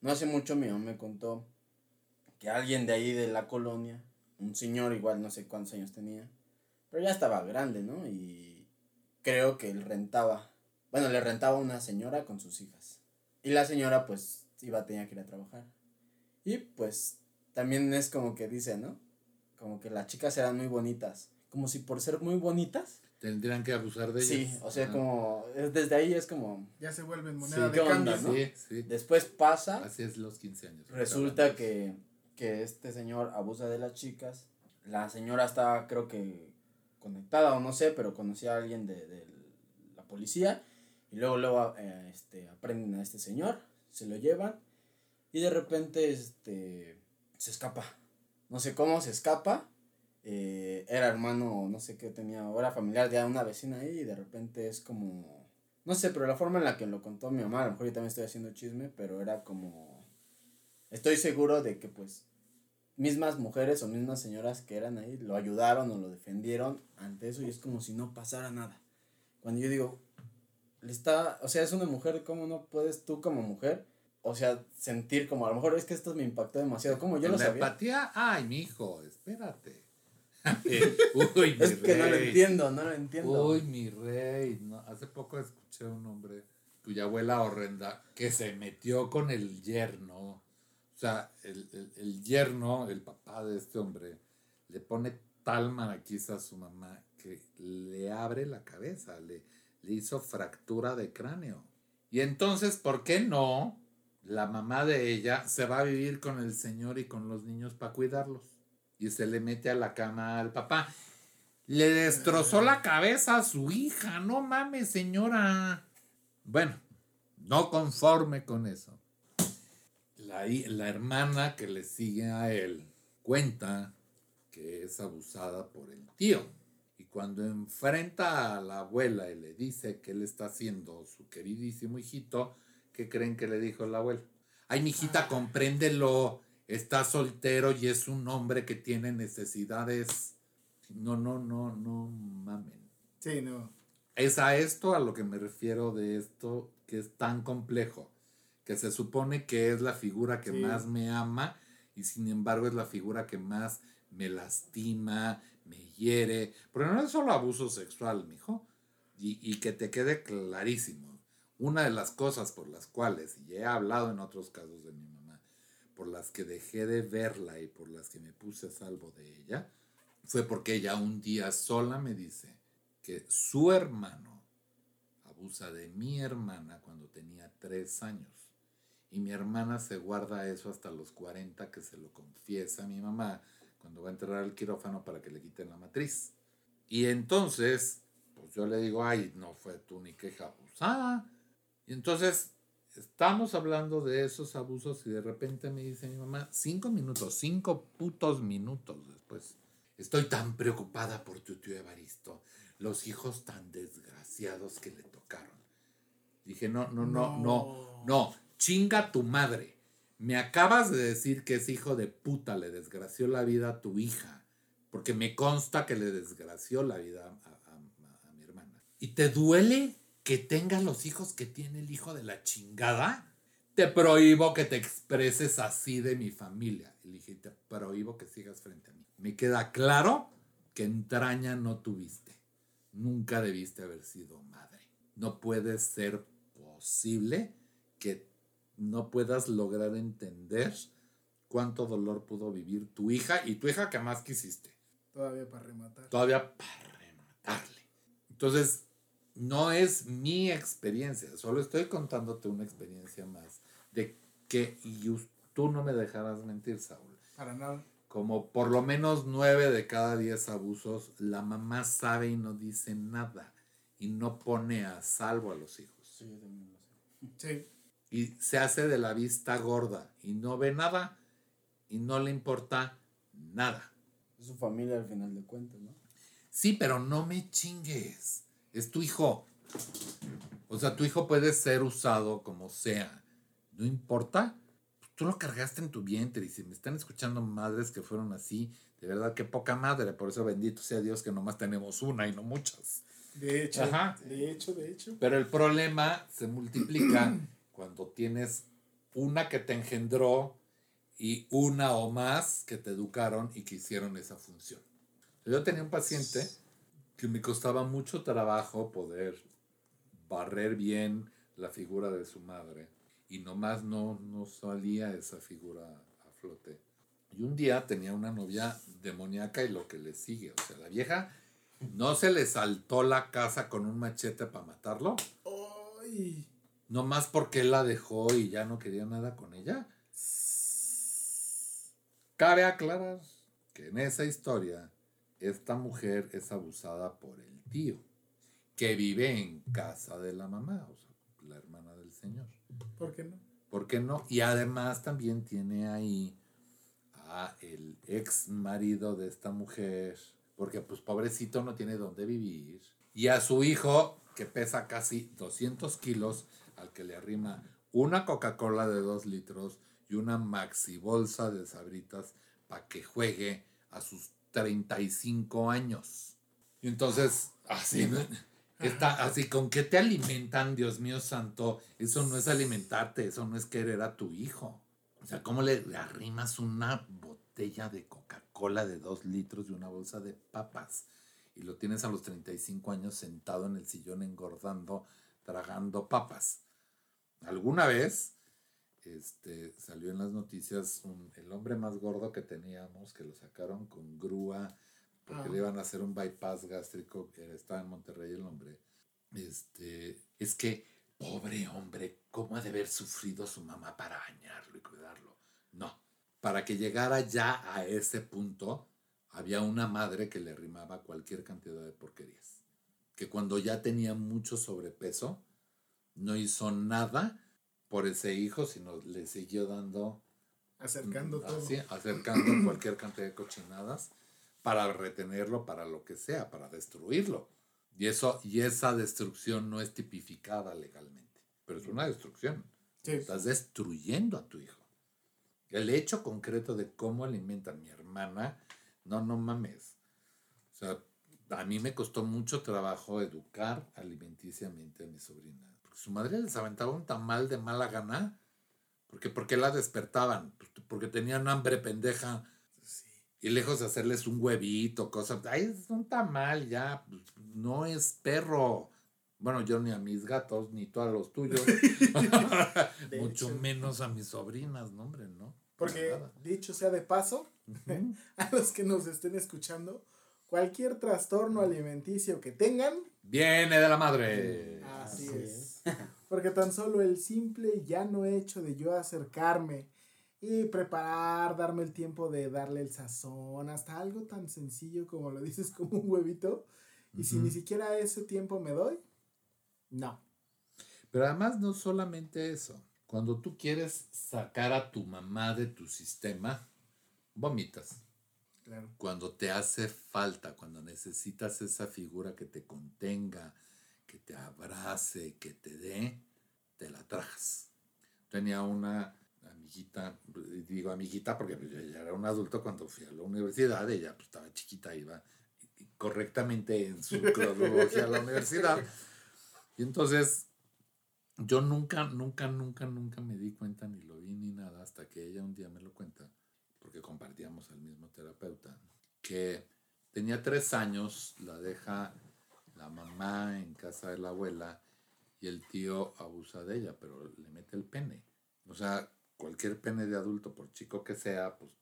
no hace mucho mi mamá me contó que alguien de ahí de la colonia, un señor igual no sé cuántos años tenía, pero ya estaba grande, ¿no? Y creo que él rentaba, bueno, le rentaba a una señora con sus hijas. Y la señora pues iba, tenía que ir a trabajar. Y pues también es como que dice, ¿no? Como que las chicas eran muy bonitas. Como si por ser muy bonitas. Tendrían que abusar de ellas. Sí, o sea, como, es- desde ahí es como, Ya se vuelven moneda Sí, de ¿qué onda, cambio, ¿no? Sí, sí. después pasa Así es los 15 años. Resulta que, que este señor abusa de las chicas. La señora estaba, creo que, conectada o no sé, pero conocía a alguien de, de la policía. Y luego, luego eh, este, aprenden a este señor, se lo llevan. Y de repente este, se escapa. No sé cómo se escapa. eh, era hermano, no sé qué tenía, era familiar de una vecina ahí. Y de repente es como. No sé, pero la forma en la que lo contó mi mamá, a lo mejor yo también estoy haciendo chisme, pero era como estoy seguro de que pues mismas mujeres o mismas señoras que eran ahí lo ayudaron o lo defendieron ante eso y es como si no pasara nada. Cuando yo digo, le está, o sea, es una mujer, ¿cómo no puedes tú como mujer? O sea, sentir como, a lo mejor es que esto me impactó demasiado, como yo lo la sabía. empatía, ay, mi hijo, espérate. Uy, mi Es que no lo entiendo, no lo entiendo. Uy, mi rey. No, hace poco escuché a un hombre cuya abuela horrenda que se metió con el yerno. O sea, el, el, el yerno, el papá de este hombre, le pone tal maraquiza a su mamá que le abre la cabeza, le, le hizo fractura de cráneo. Y entonces, ¿por qué no? La mamá de ella se va a vivir con el señor y con los niños para cuidarlos. Y se le mete a la cama al papá. Le destrozó la cabeza a su hija. No mames, señora. Bueno, no conforme con eso. La, la hermana que le sigue a él cuenta que es abusada por el tío. Y cuando enfrenta a la abuela y le dice que él está haciendo su queridísimo hijito, ¿qué creen que le dijo la abuela? Ay, mijita, compréndelo. Está soltero y es un hombre que tiene necesidades. No, no, no, no mamen. Sí, no. Es a esto a lo que me refiero de esto que es tan complejo, que se supone que es la figura que Sí. más me ama y sin embargo es la figura que más me lastima, me hiere, porque no es solo abuso sexual, mijo, y, y que te quede clarísimo. Una de las cosas por las cuales, y he hablado en otros casos de mi mamá, por las que dejé de verla y por las que me puse a salvo de ella, fue porque ella un día sola me dice que su hermano abusa de mi hermana cuando tenía tres años. Y mi hermana se guarda eso hasta los 40 que se lo confiesa a mi mamá cuando va a entrar al quirófano para que le quiten la matriz. Y entonces, pues yo le digo, ay, no fue tu ni queja abusada. Y entonces estamos hablando de esos abusos y de repente me dice mi mamá, cinco minutos, cinco putos minutos después. Estoy tan preocupada por tu tío Evaristo, los hijos tan desgraciados que le tocaron. Dije, no, no, no, no, no, chinga tu madre. Me acabas de decir que ese hijo de puta le desgració la vida a tu hija, porque me consta que le desgració la vida a, a- a- a mi hermana. ¿Y te duele que tenga los hijos que tiene el hijo de la chingada? Te prohíbo que te expreses así de mi familia. Y le dije, te prohíbo que sigas frente a mí. Me queda claro que entraña no tuviste. Nunca debiste haber sido madre. No puede ser posible que no puedas lograr entender cuánto dolor pudo vivir tu hija y tu hija que más quisiste. Todavía para rematar. Todavía para rematarle. Entonces, no es mi experiencia, solo estoy contándote una experiencia más de que, y tú no me dejarás mentir, Saúl, Para nada. como por lo menos nueve de cada diez abusos, la mamá sabe y no dice nada y no pone a salvo a los hijos. Sí, yo también lo sé. Sí. Y se hace de la vista gorda y no ve nada y no le importa nada. Es su familia al final de cuentas, ¿no? Sí, pero no me chingues. Es tu hijo. O sea, tu hijo puede ser usado como sea. No importa. Tú lo cargaste en tu vientre y si me están escuchando madres que fueron así, de verdad que poca madre. Por eso bendito sea Dios que nomás tenemos una y no muchas. De hecho, Ajá. de hecho, de hecho. Pero el problema se multiplica cuando tienes una que te engendró y una o más que te educaron y que hicieron esa función. Yo tenía un paciente que me costaba mucho trabajo poder barrer bien la figura de su madre y nomás no, no salía esa figura a flote. Y un día tenía una novia demoníaca y lo que le sigue, o sea, la vieja no se le saltó la casa con un machete para matarlo, Ay. nomás porque él la dejó y ya no quería nada con ella. Cabe aclarar que en esa historia esta mujer es abusada por el tío, que vive en casa de la mamá, o sea, la hermana del señor. ¿Por qué no? ¿Por qué no? Y además también tiene ahí a el ex marido de esta mujer, porque pues pobrecito no tiene dónde vivir, y a su hijo que pesa casi 200 kilos, al que le arrima una Coca-Cola de 2 litros y una maxi bolsa de sabritas para que juegue a sus 35 años. Y entonces, así. Está así, ¿con qué te alimentan, Dios mío santo? Eso no es alimentarte, eso no es querer a tu hijo. O sea, ¿cómo le, le arrimas una botella de Coca-Cola de dos litros y una bolsa de papas? Y lo tienes a los 35 años sentado en el sillón engordando, tragando papas. Alguna vez este, salió en las noticias un- el hombre más gordo que teníamos, que lo sacaron con grúa porque Ah. le iban a hacer un bypass gástrico, estaba en Monterrey el hombre. este, es que, pobre hombre, ¿cómo ha de haber sufrido su mamá para bañarlo y cuidarlo? No, para que llegara ya a ese punto, había una madre que le arrimaba cualquier cantidad de porquerías. Que cuando ya tenía mucho sobrepeso, no hizo nada por ese hijo, sino le siguió dando Acercando todo. así, acercando cualquier cantidad de cochinadas para retenerlo, para lo que sea, para destruirlo. Y, eso, y esa destrucción no es tipificada legalmente, pero es una destrucción. Sí. Estás destruyendo a tu hijo. El hecho concreto de cómo alimentan a mi hermana, no, no mames. O sea, a mí me costó mucho trabajo educar alimenticiamente a mi sobrina. Su madre les aventaba un tamal de mala gana. Porque, ¿Por qué la despertaban? Porque tenían hambre pendeja. Y lejos de hacerles un huevito, cosas. Ay, es un tamal, ya. no es perro. Bueno, yo ni a mis gatos, ni tú a los tuyos. Mucho hecho. menos a mis sobrinas, no, hombre, ¿no? Porque, nada. dicho sea de paso, a los que nos estén escuchando, cualquier trastorno alimenticio que tengan, Viene de la madre. así, Así es. Porque tan solo el simple y llano hecho de yo acercarme y preparar, darme el tiempo de darle el sazón, hasta algo tan sencillo como lo dices, como un huevito, y si ni siquiera ese tiempo me doy, no. Pero además no solamente eso. Cuando tú quieres sacar a tu mamá de tu sistema, vomitas. Claro. Cuando te hace falta, cuando necesitas esa figura que te contenga, que te abrace, que te dé, te la trajas. Tenía una amiguita, digo amiguita porque pues, yo ya era un adulto cuando fui a la universidad, ella pues, estaba chiquita, iba correctamente en su cronología a la universidad. Y entonces yo nunca, nunca, nunca, nunca me di cuenta ni lo vi ni nada hasta que ella un día me lo cuenta, porque compartíamos al mismo terapeuta, que tenía tres años, la deja la mamá en casa de la abuela y el tío abusa de ella, pero le mete el pene. O sea, cualquier pene de adulto, por chico que sea, pues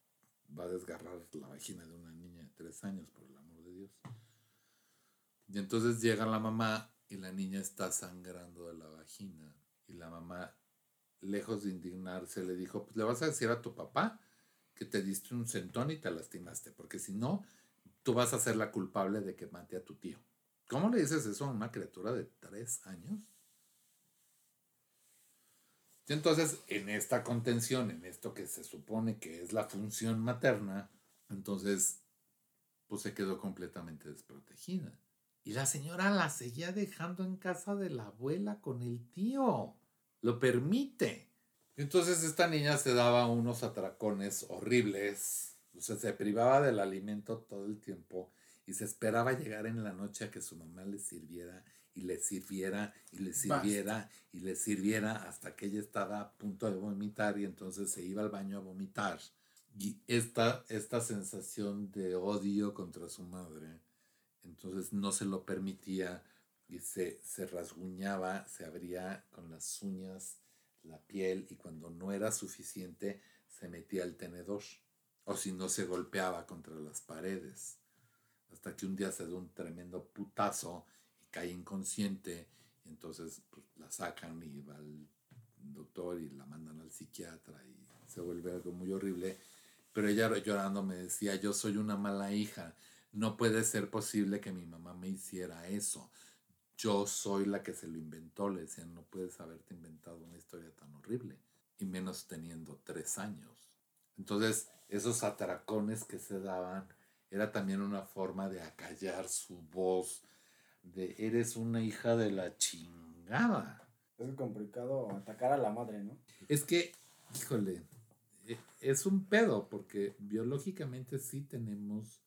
va a desgarrar la vagina de una niña de tres años, por el amor de Dios. Y entonces llega la mamá y la niña está sangrando de la vagina. Y la mamá, lejos de indignarse, le dijo, pues le vas a decir a tu papá que te diste un centón y te lastimaste, porque si no, tú vas a ser la culpable de que mate a tu tío. ¿Cómo le dices eso a una criatura de tres años? Y entonces, en esta contención, en esto que se supone que es la función materna, entonces, pues se quedó completamente desprotegida. Y la señora la seguía dejando en casa de la abuela con el tío. Lo permite. Y entonces esta niña se daba unos atracones horribles. O sea, se privaba del alimento todo el tiempo y se esperaba llegar en la noche a que su mamá le sirviera y le sirviera y le sirviera y le sirviera hasta que ella estaba a punto de vomitar y entonces se iba al baño a vomitar. Y esta, esta sensación de odio contra su madre, entonces no se lo permitía y se, se rasguñaba, se abría con las uñas la piel y cuando no era suficiente se metía el tenedor o si no se golpeaba contra las paredes hasta que un día se da un tremendo putazo y cae inconsciente y entonces pues, la sacan y va al doctor y la mandan al psiquiatra y se vuelve algo muy horrible. Pero ella llorando me decía yo soy una mala hija no puede ser posible que mi mamá me hiciera eso yo soy la que se lo inventó le decían no puedes haberte inventado una historia tan horrible y menos teniendo tres años entonces esos atracones que se daban era también una forma de acallar su voz, de eres una hija de la chingada. Es complicado atacar a la madre, ¿no? Es que, híjole, e- es un pedo, porque biológicamente sí tenemos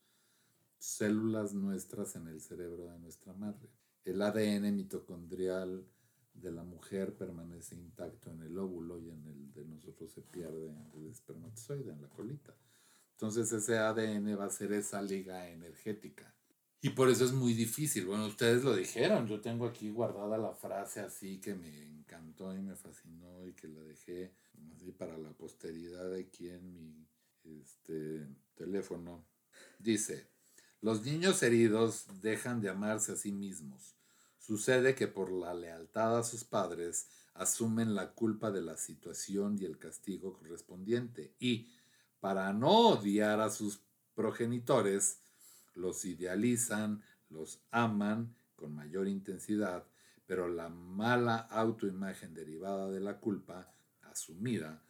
células nuestras en el cerebro de nuestra madre. El ADN mitocondrial de la mujer permanece intacto en el óvulo y en el de nosotros se pierde en el espermatozoide, en la colita. Entonces ese ADN va a ser esa liga energética. Y por eso es muy difícil. Bueno, ustedes lo dijeron. Yo tengo aquí guardada la frase así que me encantó y me fascinó y que la dejé así para la posteridad aquí en mi este, teléfono. Dice, los niños heridos dejan de amarse a sí mismos. Sucede que por la lealtad a sus padres asumen la culpa de la situación y el castigo correspondiente y, para no odiar a sus progenitores, los idealizan, los aman con mayor intensidad, pero la mala autoimagen derivada de la culpa asumida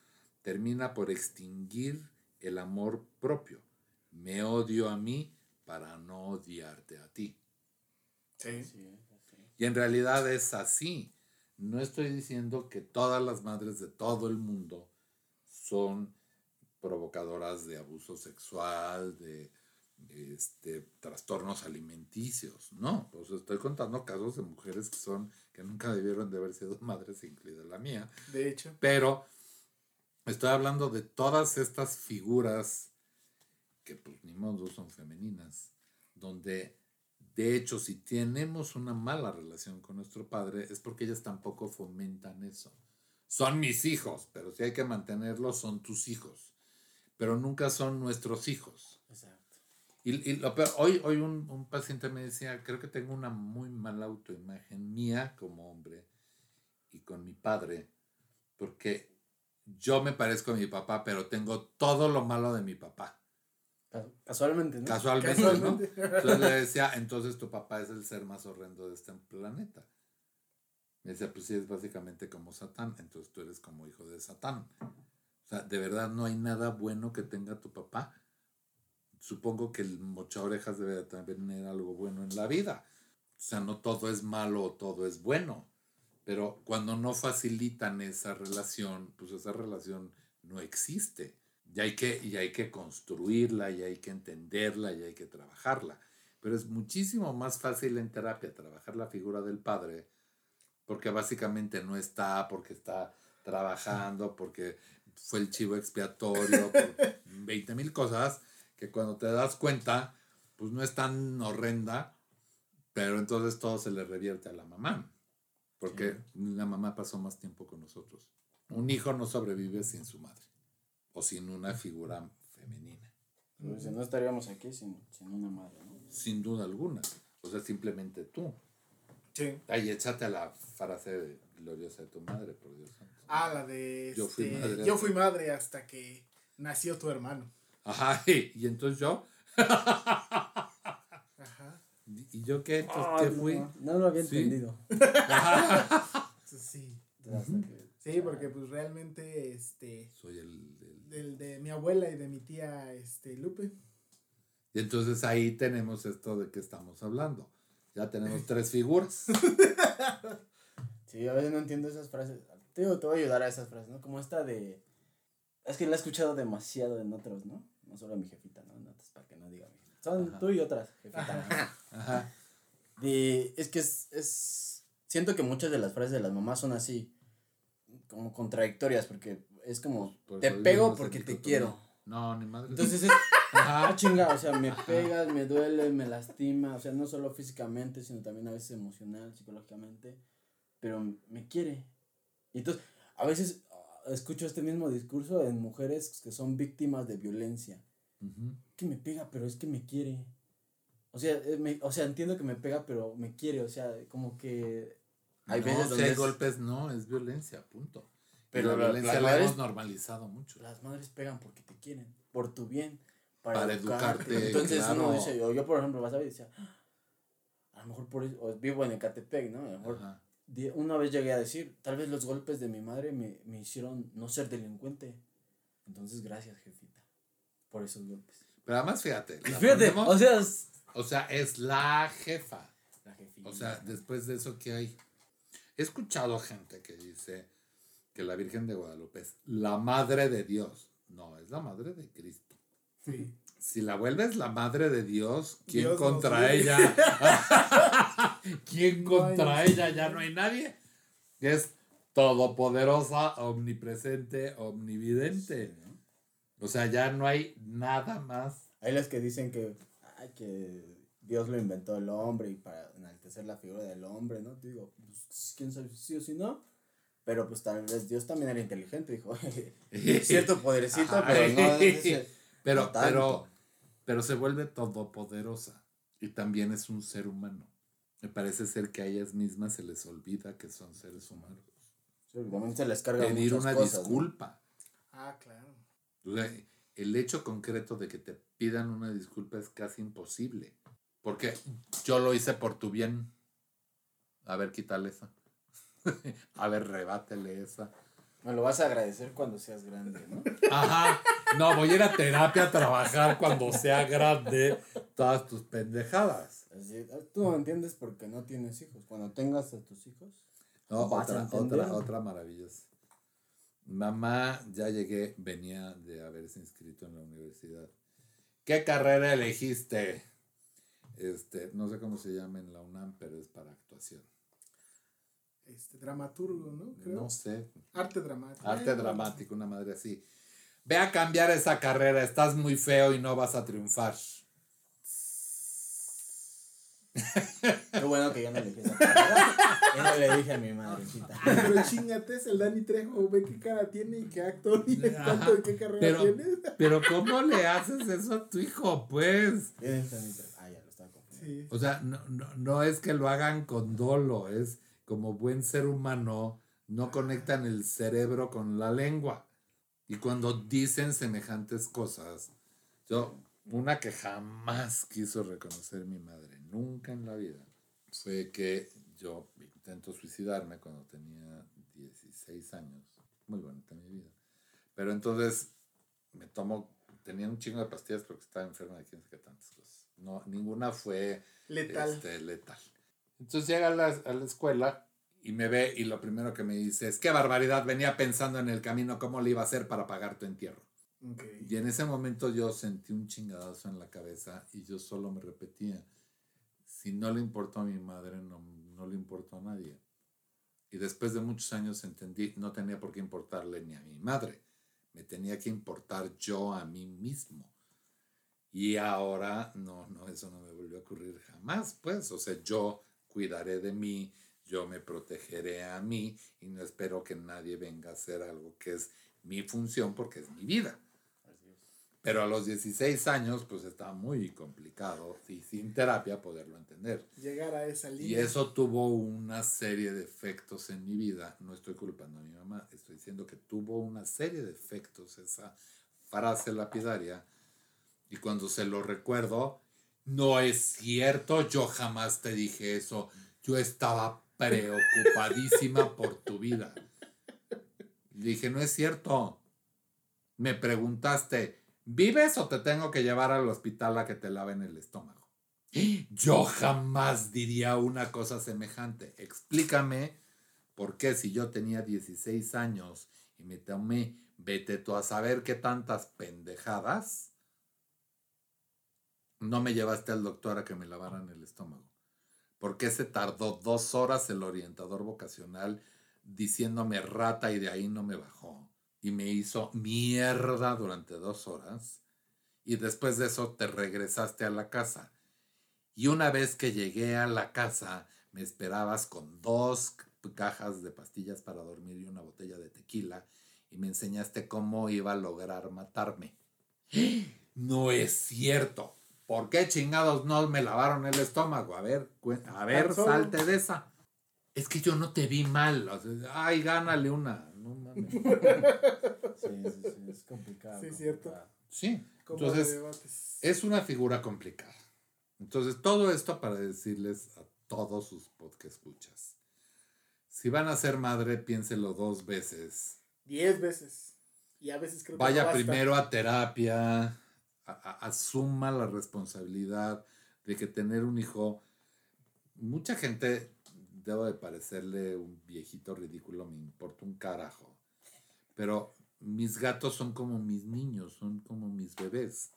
termina por extinguir el amor propio. Me odio a mí para no odiarte a ti. Sí. Y en realidad es así. No estoy diciendo que todas las madres de todo el mundo son provocadoras de abuso sexual, de este, trastornos alimenticios. No, pues estoy contando casos de mujeres que son, que nunca debieron de haber sido madres, incluida la mía. De hecho. Pero estoy hablando de todas estas figuras que pues ni modo son femeninas, donde de hecho si tenemos una mala relación con nuestro padre es porque ellas tampoco fomentan eso. Son mis hijos, pero si hay que mantenerlos son tus hijos, pero nunca son nuestros hijos. Exacto. Y, y lo peor, hoy, hoy un, un paciente me decía, creo que tengo una muy mala autoimagen mía como hombre y con mi padre, porque yo me parezco a mi papá, pero tengo todo lo malo de mi papá. Ca- Casualmente, ¿no? Casualmente, Casualmente. ¿no? Entonces le decía, entonces tu papá es el ser más horrendo de este planeta. Me decía, pues sí, es básicamente como Satán, entonces tú eres como hijo de Satán. O sea, de verdad no hay nada bueno que tenga tu papá. Supongo que el mocha orejas debe de tener algo bueno en la vida. O sea, no todo es malo o todo es bueno. Pero cuando no facilitan esa relación, pues esa relación no existe. Y hay que, y hay que construirla, y hay que entenderla, y hay que trabajarla. Pero es muchísimo más fácil en terapia trabajar la figura del padre, porque básicamente no está, porque está trabajando, porque fue el chivo expiatorio, por 20 mil cosas, que cuando te das cuenta, pues no es tan horrenda, pero entonces todo se le revierte a la mamá, porque la mamá pasó más tiempo con nosotros. Un hijo no sobrevive sin su madre o sin una figura femenina, Pues, no estaríamos aquí sin, sin una madre, ¿no? sin duda alguna. O sea, simplemente tú. Sí. Ay, échate a la frase de gloriosa de tu madre, por Dios santo. Ah, la de. Yo fui este, madre. yo fui madre hasta que nació tu hermano. Ajá, y, y entonces yo, Ajá. ¿y yo qué? Entonces, Ah, ¿qué no, fui? No, lo había Sí. entendido. Sí, Sí. Hasta que- Sí, porque pues realmente, este. Soy el, el- Del de mi abuela y de mi tía, este, Lupe. Y entonces ahí tenemos esto de que estamos hablando. Ya tenemos tres figuras. Sí, a veces no entiendo esas frases. Te voy a ayudar a esas frases, ¿no? Como esta de... Es que la he escuchado demasiado en otros, ¿no? No solo a mi jefita, ¿no? En otras, para que no diga mi jefita. Son Ajá. tú y otras, jefita. Ajá. De, es que es, es... Siento que muchas de las frases de las mamás son así, como contradictorias, porque es como, Por te pego porque te quiero. No, ni madre. Entonces es, ah, chinga, o sea, me pegas, me duele, me lastima, o sea, no solo físicamente, sino también a veces emocional, psicológicamente, pero me quiere. Y entonces, a veces ah, escucho este mismo discurso en mujeres que son víctimas de violencia. Que me pega, pero es que me quiere. O sea, eh, me- o sea, entiendo que me pega, pero me quiere, o sea, como que hay no, veces si donde hay es- golpes, no, es violencia, punto. Pero la la- violencia la madres- hemos normalizado mucho. las madres pegan porque te quieren, por tu bien, para, Para educarte. educarte, Entonces uno claro. dice, o yo por ejemplo, vas a ver decía, "Ah, a lo mejor por eso, o vivo en Ecatepec, ¿no? A lo mejor Ajá. una vez llegué a decir, tal vez los golpes de mi madre me, me hicieron no ser delincuente. Entonces, gracias, jefita, por esos golpes. Pero además, fíjate. Fíjate, ponemos- o sea, es o sea, es la jefa. la jefita. O sea, después de eso, ¿qué hay? He escuchado gente que dice que la Virgen de Guadalupe es la madre de Dios. No, es la madre de Cristo. Sí. Si la vuelves la madre de Dios, ¿quién Dios contra ella? ¿Quién contra ella? Ya no hay nadie. Es todopoderosa, omnipresente, omnividente. O sea, ya no hay nada más. Hay las que dicen que, ay, que Dios lo inventó el hombre y para enaltecer la figura del hombre, ¿no? Te digo, pues, quién sabe si sí o si no. Pero pues tal vez Dios también era inteligente, dijo, cierto podercito, Ajá. pero no. ese- Pero, no pero, pero se vuelve todopoderosa y también es un ser humano. Me parece ser que a ellas mismas se les olvida que son seres humanos. Sí, también se les carga Pedir muchas una cosas, ¿no? disculpa. Ah, claro. O sea, el hecho concreto de que te pidan una disculpa es casi imposible. Porque yo lo hice por tu bien. A ver, quítale esa. a ver, rebátele esa. Me lo vas a agradecer cuando seas grande, ¿no? Ajá. No, voy a ir a terapia a trabajar cuando sea grande todas tus pendejadas. Así, tú no entiendes porque no tienes hijos. Cuando tengas a tus hijos, No, otra, otra, otra maravillosa. Mamá, ya llegué, venía de haberse inscrito en la universidad. ¿Qué carrera elegiste? Este, no sé cómo se llama en la UNAM, pero es para actuación. Este, dramaturgo, ¿no? Creo. No sé, Arte dramático. arte Eh, dramático, una madre así. Ve a cambiar esa carrera, estás muy feo y no vas a triunfar. qué bueno que yo no elegí esa carrera. Yo no le dije a mi madrecita. Pero chingate, es el Dani Trejo, ve qué cara tiene y qué actor y cuánto de qué carrera Pero- tiene. Pero ¿cómo le haces eso a tu hijo, pues? Dije a O sea, no, no, no es que lo hagan con dolo, es como buen ser humano, no conectan el cerebro con la lengua. Y cuando dicen semejantes cosas, yo, una que jamás quiso reconocer mi madre, nunca en la vida, fue que yo intento suicidarme cuando tenía 16 años. Muy bonita mi vida. Pero entonces me tomo, tenía un chingo de pastillas porque estaba enferma de quién sabe tantas cosas. No, ninguna fue Letal. este, letal. Entonces llega a la, a la escuela y me ve y lo primero que me dice es, qué barbaridad, venía pensando en el camino cómo le iba a hacer para pagar tu entierro. Y en ese momento yo sentí un chingadazo en la cabeza y yo solo me repetía, si no le importó a mi madre, no, no le importó a nadie. Y después de muchos años entendí, no tenía por qué importarle ni a mi madre, me tenía que importar yo a mí mismo. Y ahora, no, no, eso no me volvió a ocurrir jamás, pues, o sea, yo cuidaré de mí, yo me protegeré a mí y no espero que nadie venga a hacer algo que es mi función porque es mi vida. Pero a los 16 años, pues está muy complicado y sin terapia poderlo entender. Llegar a esa línea. Y eso tuvo una serie de efectos en mi vida. No estoy culpando a mi mamá, estoy diciendo que tuvo una serie de efectos esa frase lapidaria. Y cuando se lo recuerdo, no es cierto, yo jamás te dije eso. Yo estaba preocupadísima por tu vida. Dije, no es cierto. Me preguntaste, ¿vives o te tengo que llevar al hospital a que te laven el estómago? Yo jamás diría una cosa semejante. Explícame por qué si yo tenía 16 años y me tomé, vete tú a saber qué tantas pendejadas, no me llevaste al doctor a que me lavaran el estómago. ¿Por qué se tardó dos horas el orientador vocacional diciéndome rata y de ahí no me bajó? Y me hizo mierda durante dos horas. Y después de eso te regresaste a la casa. Y una vez que llegué a la casa, me esperabas con dos cajas de pastillas para dormir y una botella de tequila y me enseñaste cómo iba a lograr matarme. No es cierto. ¿Por qué chingados no me lavaron el estómago? A ver, a ver, salte de esa. Es que yo no te vi mal. o sea, ay, gánale una. No mames. Sí, sí, sí, es complicado. Sí, cierto. Sí. Entonces, debates. es una figura complicada. Entonces, todo esto para decirles a todos sus podcast escuchas. Si van a ser madre, piénselo dos veces. Diez veces. Y a veces creo que Vaya no basta. primero a terapia, asuma la responsabilidad de que tener un hijo, mucha gente, debo de parecerle un viejito ridículo, me importa un carajo, pero mis gatos son como mis niños, son como mis bebés,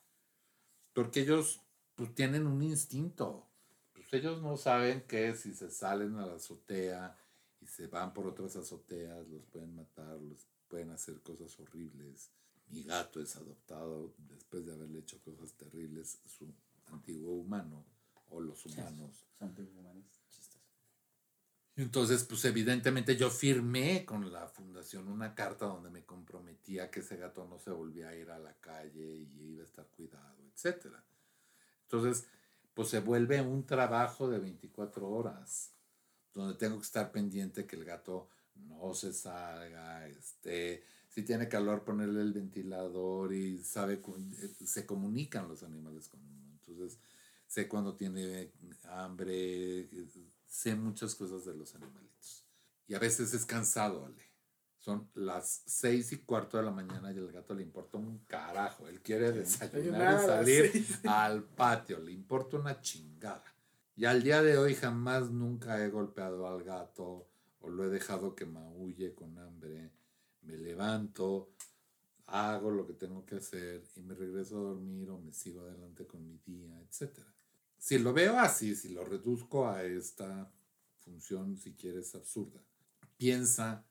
porque ellos pues, tienen un instinto, pues ellos no saben que si se salen a la azotea y se van por otras azoteas, los pueden matar, los pueden hacer cosas horribles. Mi gato es adoptado después de haberle hecho cosas terribles su antiguo humano o los humanos. Son humanos chistes. Y Entonces, pues evidentemente yo firmé con la fundación una carta donde me comprometía que ese gato no se volvía a ir a la calle y iba a estar cuidado, etcétera. Entonces, pues se vuelve un trabajo de 24 horas, donde tengo que estar pendiente que el gato no se salga, este, si tiene calor ponerle el ventilador y sabe, se comunican los animales con uno. Entonces, sé cuando tiene hambre, sé muchas cosas de los animalitos. Y a veces es cansado, Ale. Son las seis y cuarto de la mañana y el gato le importa un carajo. Él quiere desayunar y salir al patio. Le importa una chingada. Y al día de hoy jamás nunca he golpeado al gato o lo he dejado que maulle con hambre. Me levanto, hago lo que tengo que hacer y me regreso a dormir o me sigo adelante con mi día, etc. Si lo veo así, si lo reduzco a esta función, si quieres, absurda, piensa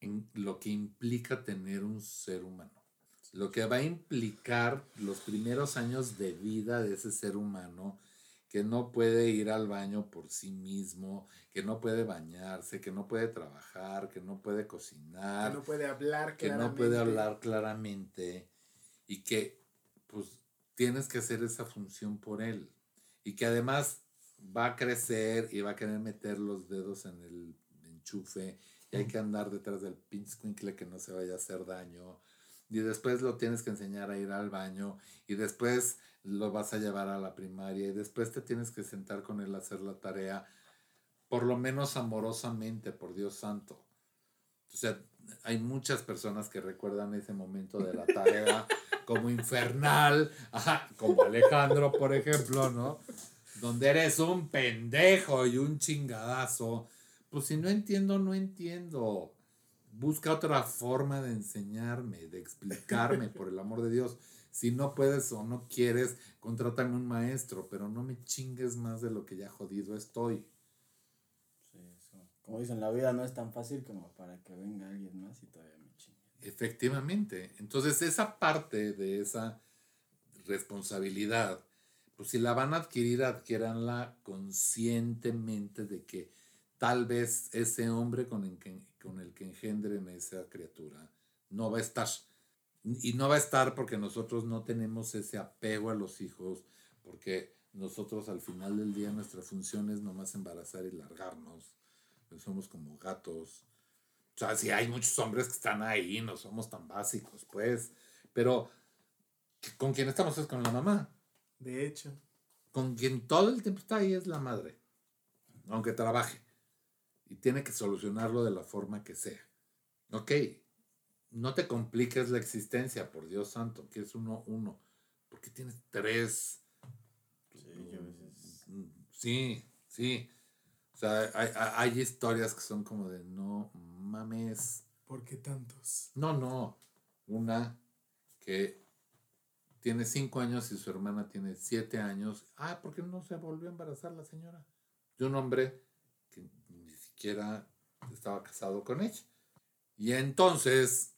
en lo que implica tener un ser humano. Lo que va a implicar los primeros años de vida de ese ser humano que no puede ir al baño por sí mismo, que no puede bañarse, que no puede trabajar, que no puede cocinar, que no puede hablar que no puede hablar claramente y que pues tienes que hacer esa función por él y que además va a crecer y va a querer meter los dedos en el enchufe y hay que andar detrás del pinche que no se vaya a hacer daño y después lo tienes que enseñar a ir al baño y después lo vas a llevar a la primaria y después te tienes que sentar con él a hacer la tarea, por lo menos amorosamente, por Dios santo. O sea, hay muchas personas que recuerdan ese momento de la tarea como infernal, como Alejandro, por ejemplo, ¿no? Donde eres un pendejo y un chingadazo. Pues si no entiendo, no entiendo busca otra forma de enseñarme, de explicarme, por el amor de Dios. Si no puedes o no quieres, contrátame un maestro, pero no me chingues más de lo que ya jodido estoy. Sí, eso. Como dicen, la vida no es tan fácil como para que venga alguien más y todavía me chingue. Efectivamente. Entonces, esa parte de esa responsabilidad, pues si la van a adquirir, adquiéranla conscientemente de que tal vez ese hombre con el que, con el que engendren esa criatura no va a estar. Y no va a estar porque nosotros no tenemos ese apego a los hijos, porque nosotros al final del día nuestra función es nomás embarazar y largarnos. Pues somos como gatos. O sea, si hay muchos hombres que están ahí, no somos tan básicos, pues. Pero con quien estamos es con la mamá. De hecho. Con quien todo el tiempo está ahí es la madre. Aunque trabaje y tiene que solucionarlo de la forma que sea. Ok, no te compliques la existencia, por Dios santo, que es uno, uno, porque tienes tres. Sí, sí, O sea, hay, hay, historias que son como de no mames. ¿Por qué tantos? No, no. Una que tiene cinco años y su hermana tiene siete años. Ah, ¿por qué no se volvió a embarazar la señora? De un hombre estaba casado con ella. Y entonces,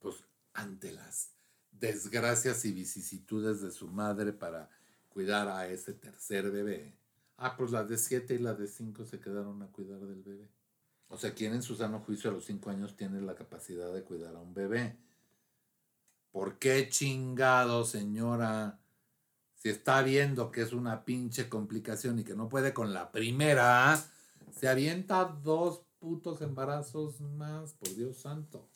pues ante las desgracias y vicisitudes de su madre para cuidar a ese tercer bebé, ah, pues las de siete y las de cinco se quedaron a cuidar del bebé. O sea, ¿quién en su sano juicio a los cinco años tiene la capacidad de cuidar a un bebé? ¿Por qué chingado, señora? Si está viendo que es una pinche complicación y que no puede con la primera, se avienta dos putos embarazos más, por Dios santo.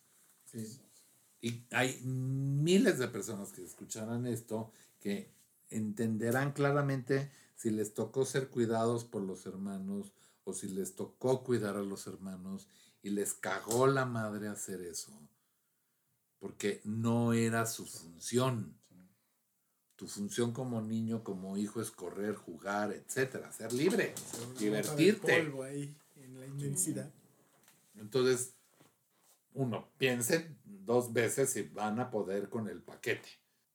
Y hay miles de personas que escucharán esto que entenderán claramente si les tocó ser cuidados por los hermanos o si les tocó cuidar a los hermanos y les cagó la madre hacer eso. Porque no era su función. Tu función como niño, como hijo es correr, jugar, etcétera, ser libre, divertirte. en la inmensidad. Entonces, uno, piensen dos veces si van a poder con el paquete.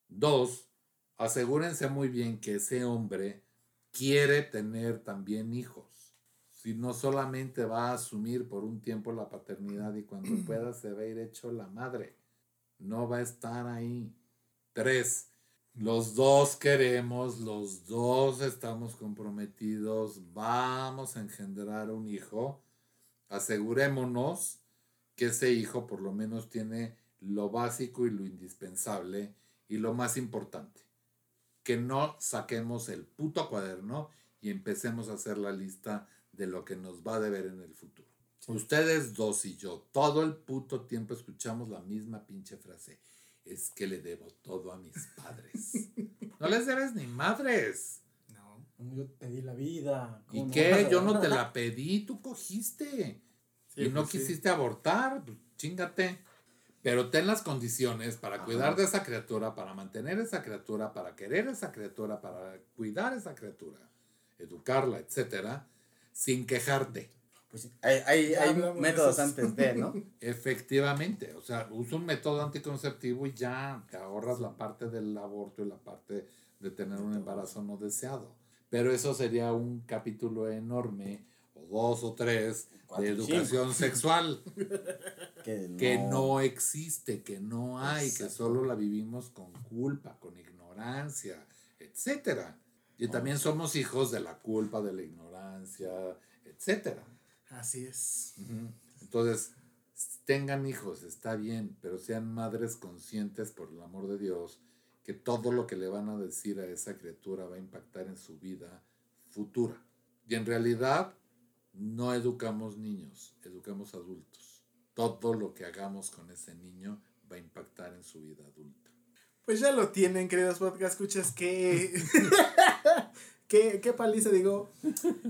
Dos, asegúrense muy bien que ese hombre quiere tener también hijos. Si no solamente va a asumir por un tiempo la paternidad y cuando pueda se va a ir hecho la madre. No va a estar ahí. Tres, los dos queremos, los dos estamos comprometidos, vamos a engendrar un hijo. Asegurémonos que ese hijo por lo menos tiene lo básico y lo indispensable y lo más importante, que no saquemos el puto cuaderno y empecemos a hacer la lista de lo que nos va a deber en el futuro. Ustedes dos y yo, todo el puto tiempo escuchamos la misma pinche frase. Es que le debo todo a mis padres. no les debes ni madres. No. Yo te di la vida. ¿Y ¿cómo qué? Yo no te la pedí, tú cogiste. Sí, y no pues sí. quisiste abortar, pues, chingate. Pero ten las condiciones para cuidar de esa criatura, para mantener esa criatura, para querer esa criatura, para cuidar esa criatura, educarla, etcétera, sin quejarte. Pues hay, hay, métodos antes de, ¿no? Efectivamente, o sea, usa un método anticonceptivo y ya te ahorras la parte del aborto y la parte de tener un embarazo no deseado. Pero eso sería un capítulo enorme, o dos o tres, de educación sexual. Que no. que no existe, que no hay, que solo la vivimos con culpa, con ignorancia, etcétera. Y también somos hijos de la culpa, de la ignorancia, etcétera. Así es. Entonces, tengan hijos, está bien, pero sean madres conscientes, por el amor de Dios, que todo lo que le van a decir a esa criatura va a impactar en su vida futura. Y en realidad, no educamos niños, educamos adultos. Todo lo que hagamos con ese niño va a impactar en su vida adulta. Pues ya lo tienen, queridos podcast escuchas, que... ¿Qué, qué paliza, digo,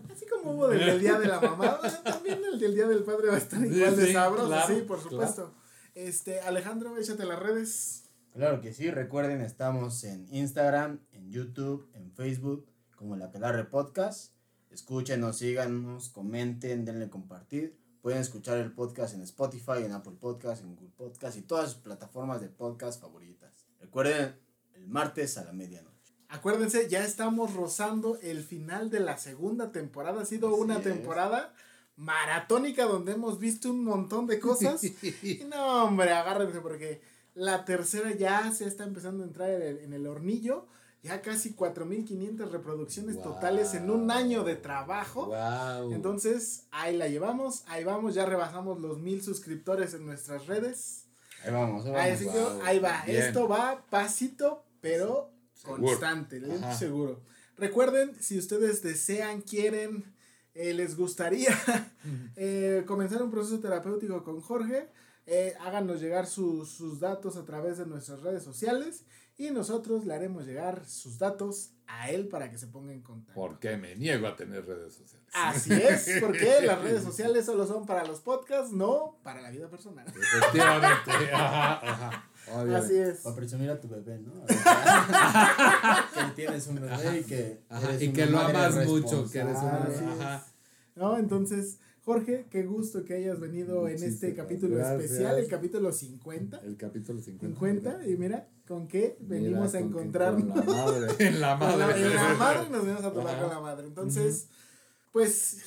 así como hubo del, del Día de la Mamá, también el del Día del Padre va a estar Sí, igual de sabroso, claro, sí, por claro. supuesto. Este, Alejandro, échate las redes. Claro que sí, recuerden, estamos en Instagram, en YouTube, en Facebook, como La Aquelarre Podcast. Escúchenos, síganos, comenten, denle compartir. Pueden escuchar el podcast en Spotify, en Apple Podcast, en Google Podcast y todas sus plataformas de podcast favoritas. Recuerden, el martes a la medianoche. Acuérdense, ya estamos rozando el final de la segunda temporada. Ha sido Así una es. temporada maratónica donde hemos visto un montón de cosas. Y no, hombre, agárrense porque la tercera ya se está empezando a entrar en el, en el hornillo. Ya casi 4.500 reproducciones Wow. totales en un año de trabajo. Wow. Entonces, ahí la llevamos, ahí vamos, ya rebasamos los mil suscriptores en nuestras redes. Ahí vamos, ahí vamos. Ahí, wow, va, bien. esto va pasito, pero. Constante, Ajá. seguro. Recuerden, si ustedes desean, quieren, eh, les gustaría eh, comenzar un proceso terapéutico con Jorge, eh, háganos llegar sus- sus datos a través de nuestras redes sociales y nosotros le haremos llegar sus datos a él para que se ponga en contacto. Porque me niego a tener redes sociales. Así es, porque las redes sociales solo son para los podcasts, no para la vida personal. Efectivamente. Ajá, ajá. Obviamente. Así es. Para presumir a tu bebé, ¿no? que tienes un bebé y que, Ajá, eres y que lo amas mucho, que eres una- ajá. ¿No? Entonces, Jorge, qué gusto que hayas venido en este capítulo gracias. especial, el capítulo 50. El capítulo 50. 50, y mira, ¿con qué venimos Mira, a encontrarnos? con la madre. En la madre. en la madre nos vamos a tomar con la madre. Entonces, pues,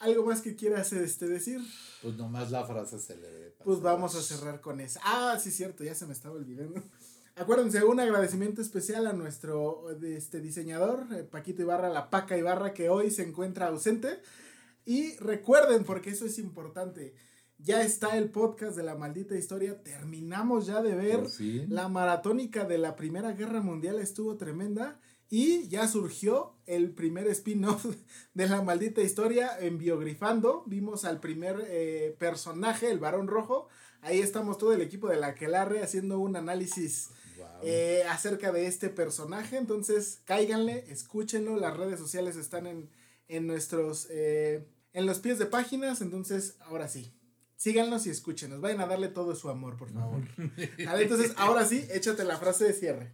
algo más que quieras este, decir, Pues nomás la frase se le pues vamos a cerrar con esa. Ah, sí, cierto, ya se me estaba olvidando. Acuérdense, un agradecimiento especial a nuestro este, diseñador, eh, Paquito Ibarra, la Paca Ibarra, que hoy se encuentra ausente. Y recuerden, porque eso es importante, ya está el podcast de la maldita historia. Terminamos ya de ver la maratónica de la Primera Guerra Mundial, estuvo tremenda. Y ya surgió el primer spin-off de la maldita historia en Biogrifando. Vimos al primer eh, personaje, el varón rojo. Ahí estamos todo el equipo de la Quelarre haciendo un análisis Wow. eh, acerca de este personaje. Entonces, cáiganle, escúchenlo. Las redes sociales están en, en nuestros. eh, en los pies de páginas. Entonces, ahora sí. Síganos y escúchenos. Vayan a darle todo su amor, por favor. Vale, entonces, ahora sí, échate la frase de cierre.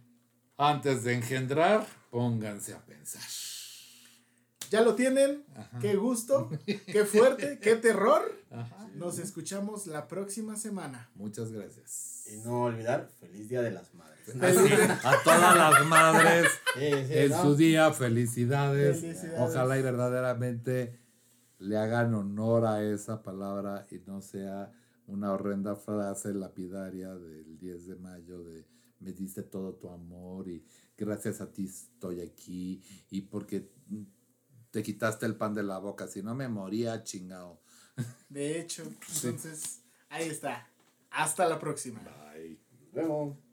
Antes de engendrar, pónganse a pensar. Ya lo tienen. Ajá. Qué gusto, qué fuerte, qué terror. Ajá. Nos escuchamos la próxima semana. Muchas gracias. Y no olvidar, feliz Día de las Madres. Así, a todas las madres Sí, sí, en ¿no? su día, felicidades. Felicidades. Ojalá y verdaderamente le hagan honor a esa palabra y no sea una horrenda frase lapidaria del 10 de mayo de me diste todo tu amor y gracias a ti estoy aquí y porque te quitaste el pan de la boca, si no me moría chingado. De hecho, entonces, ahí está. Hasta la próxima. Bye. Nos vemos.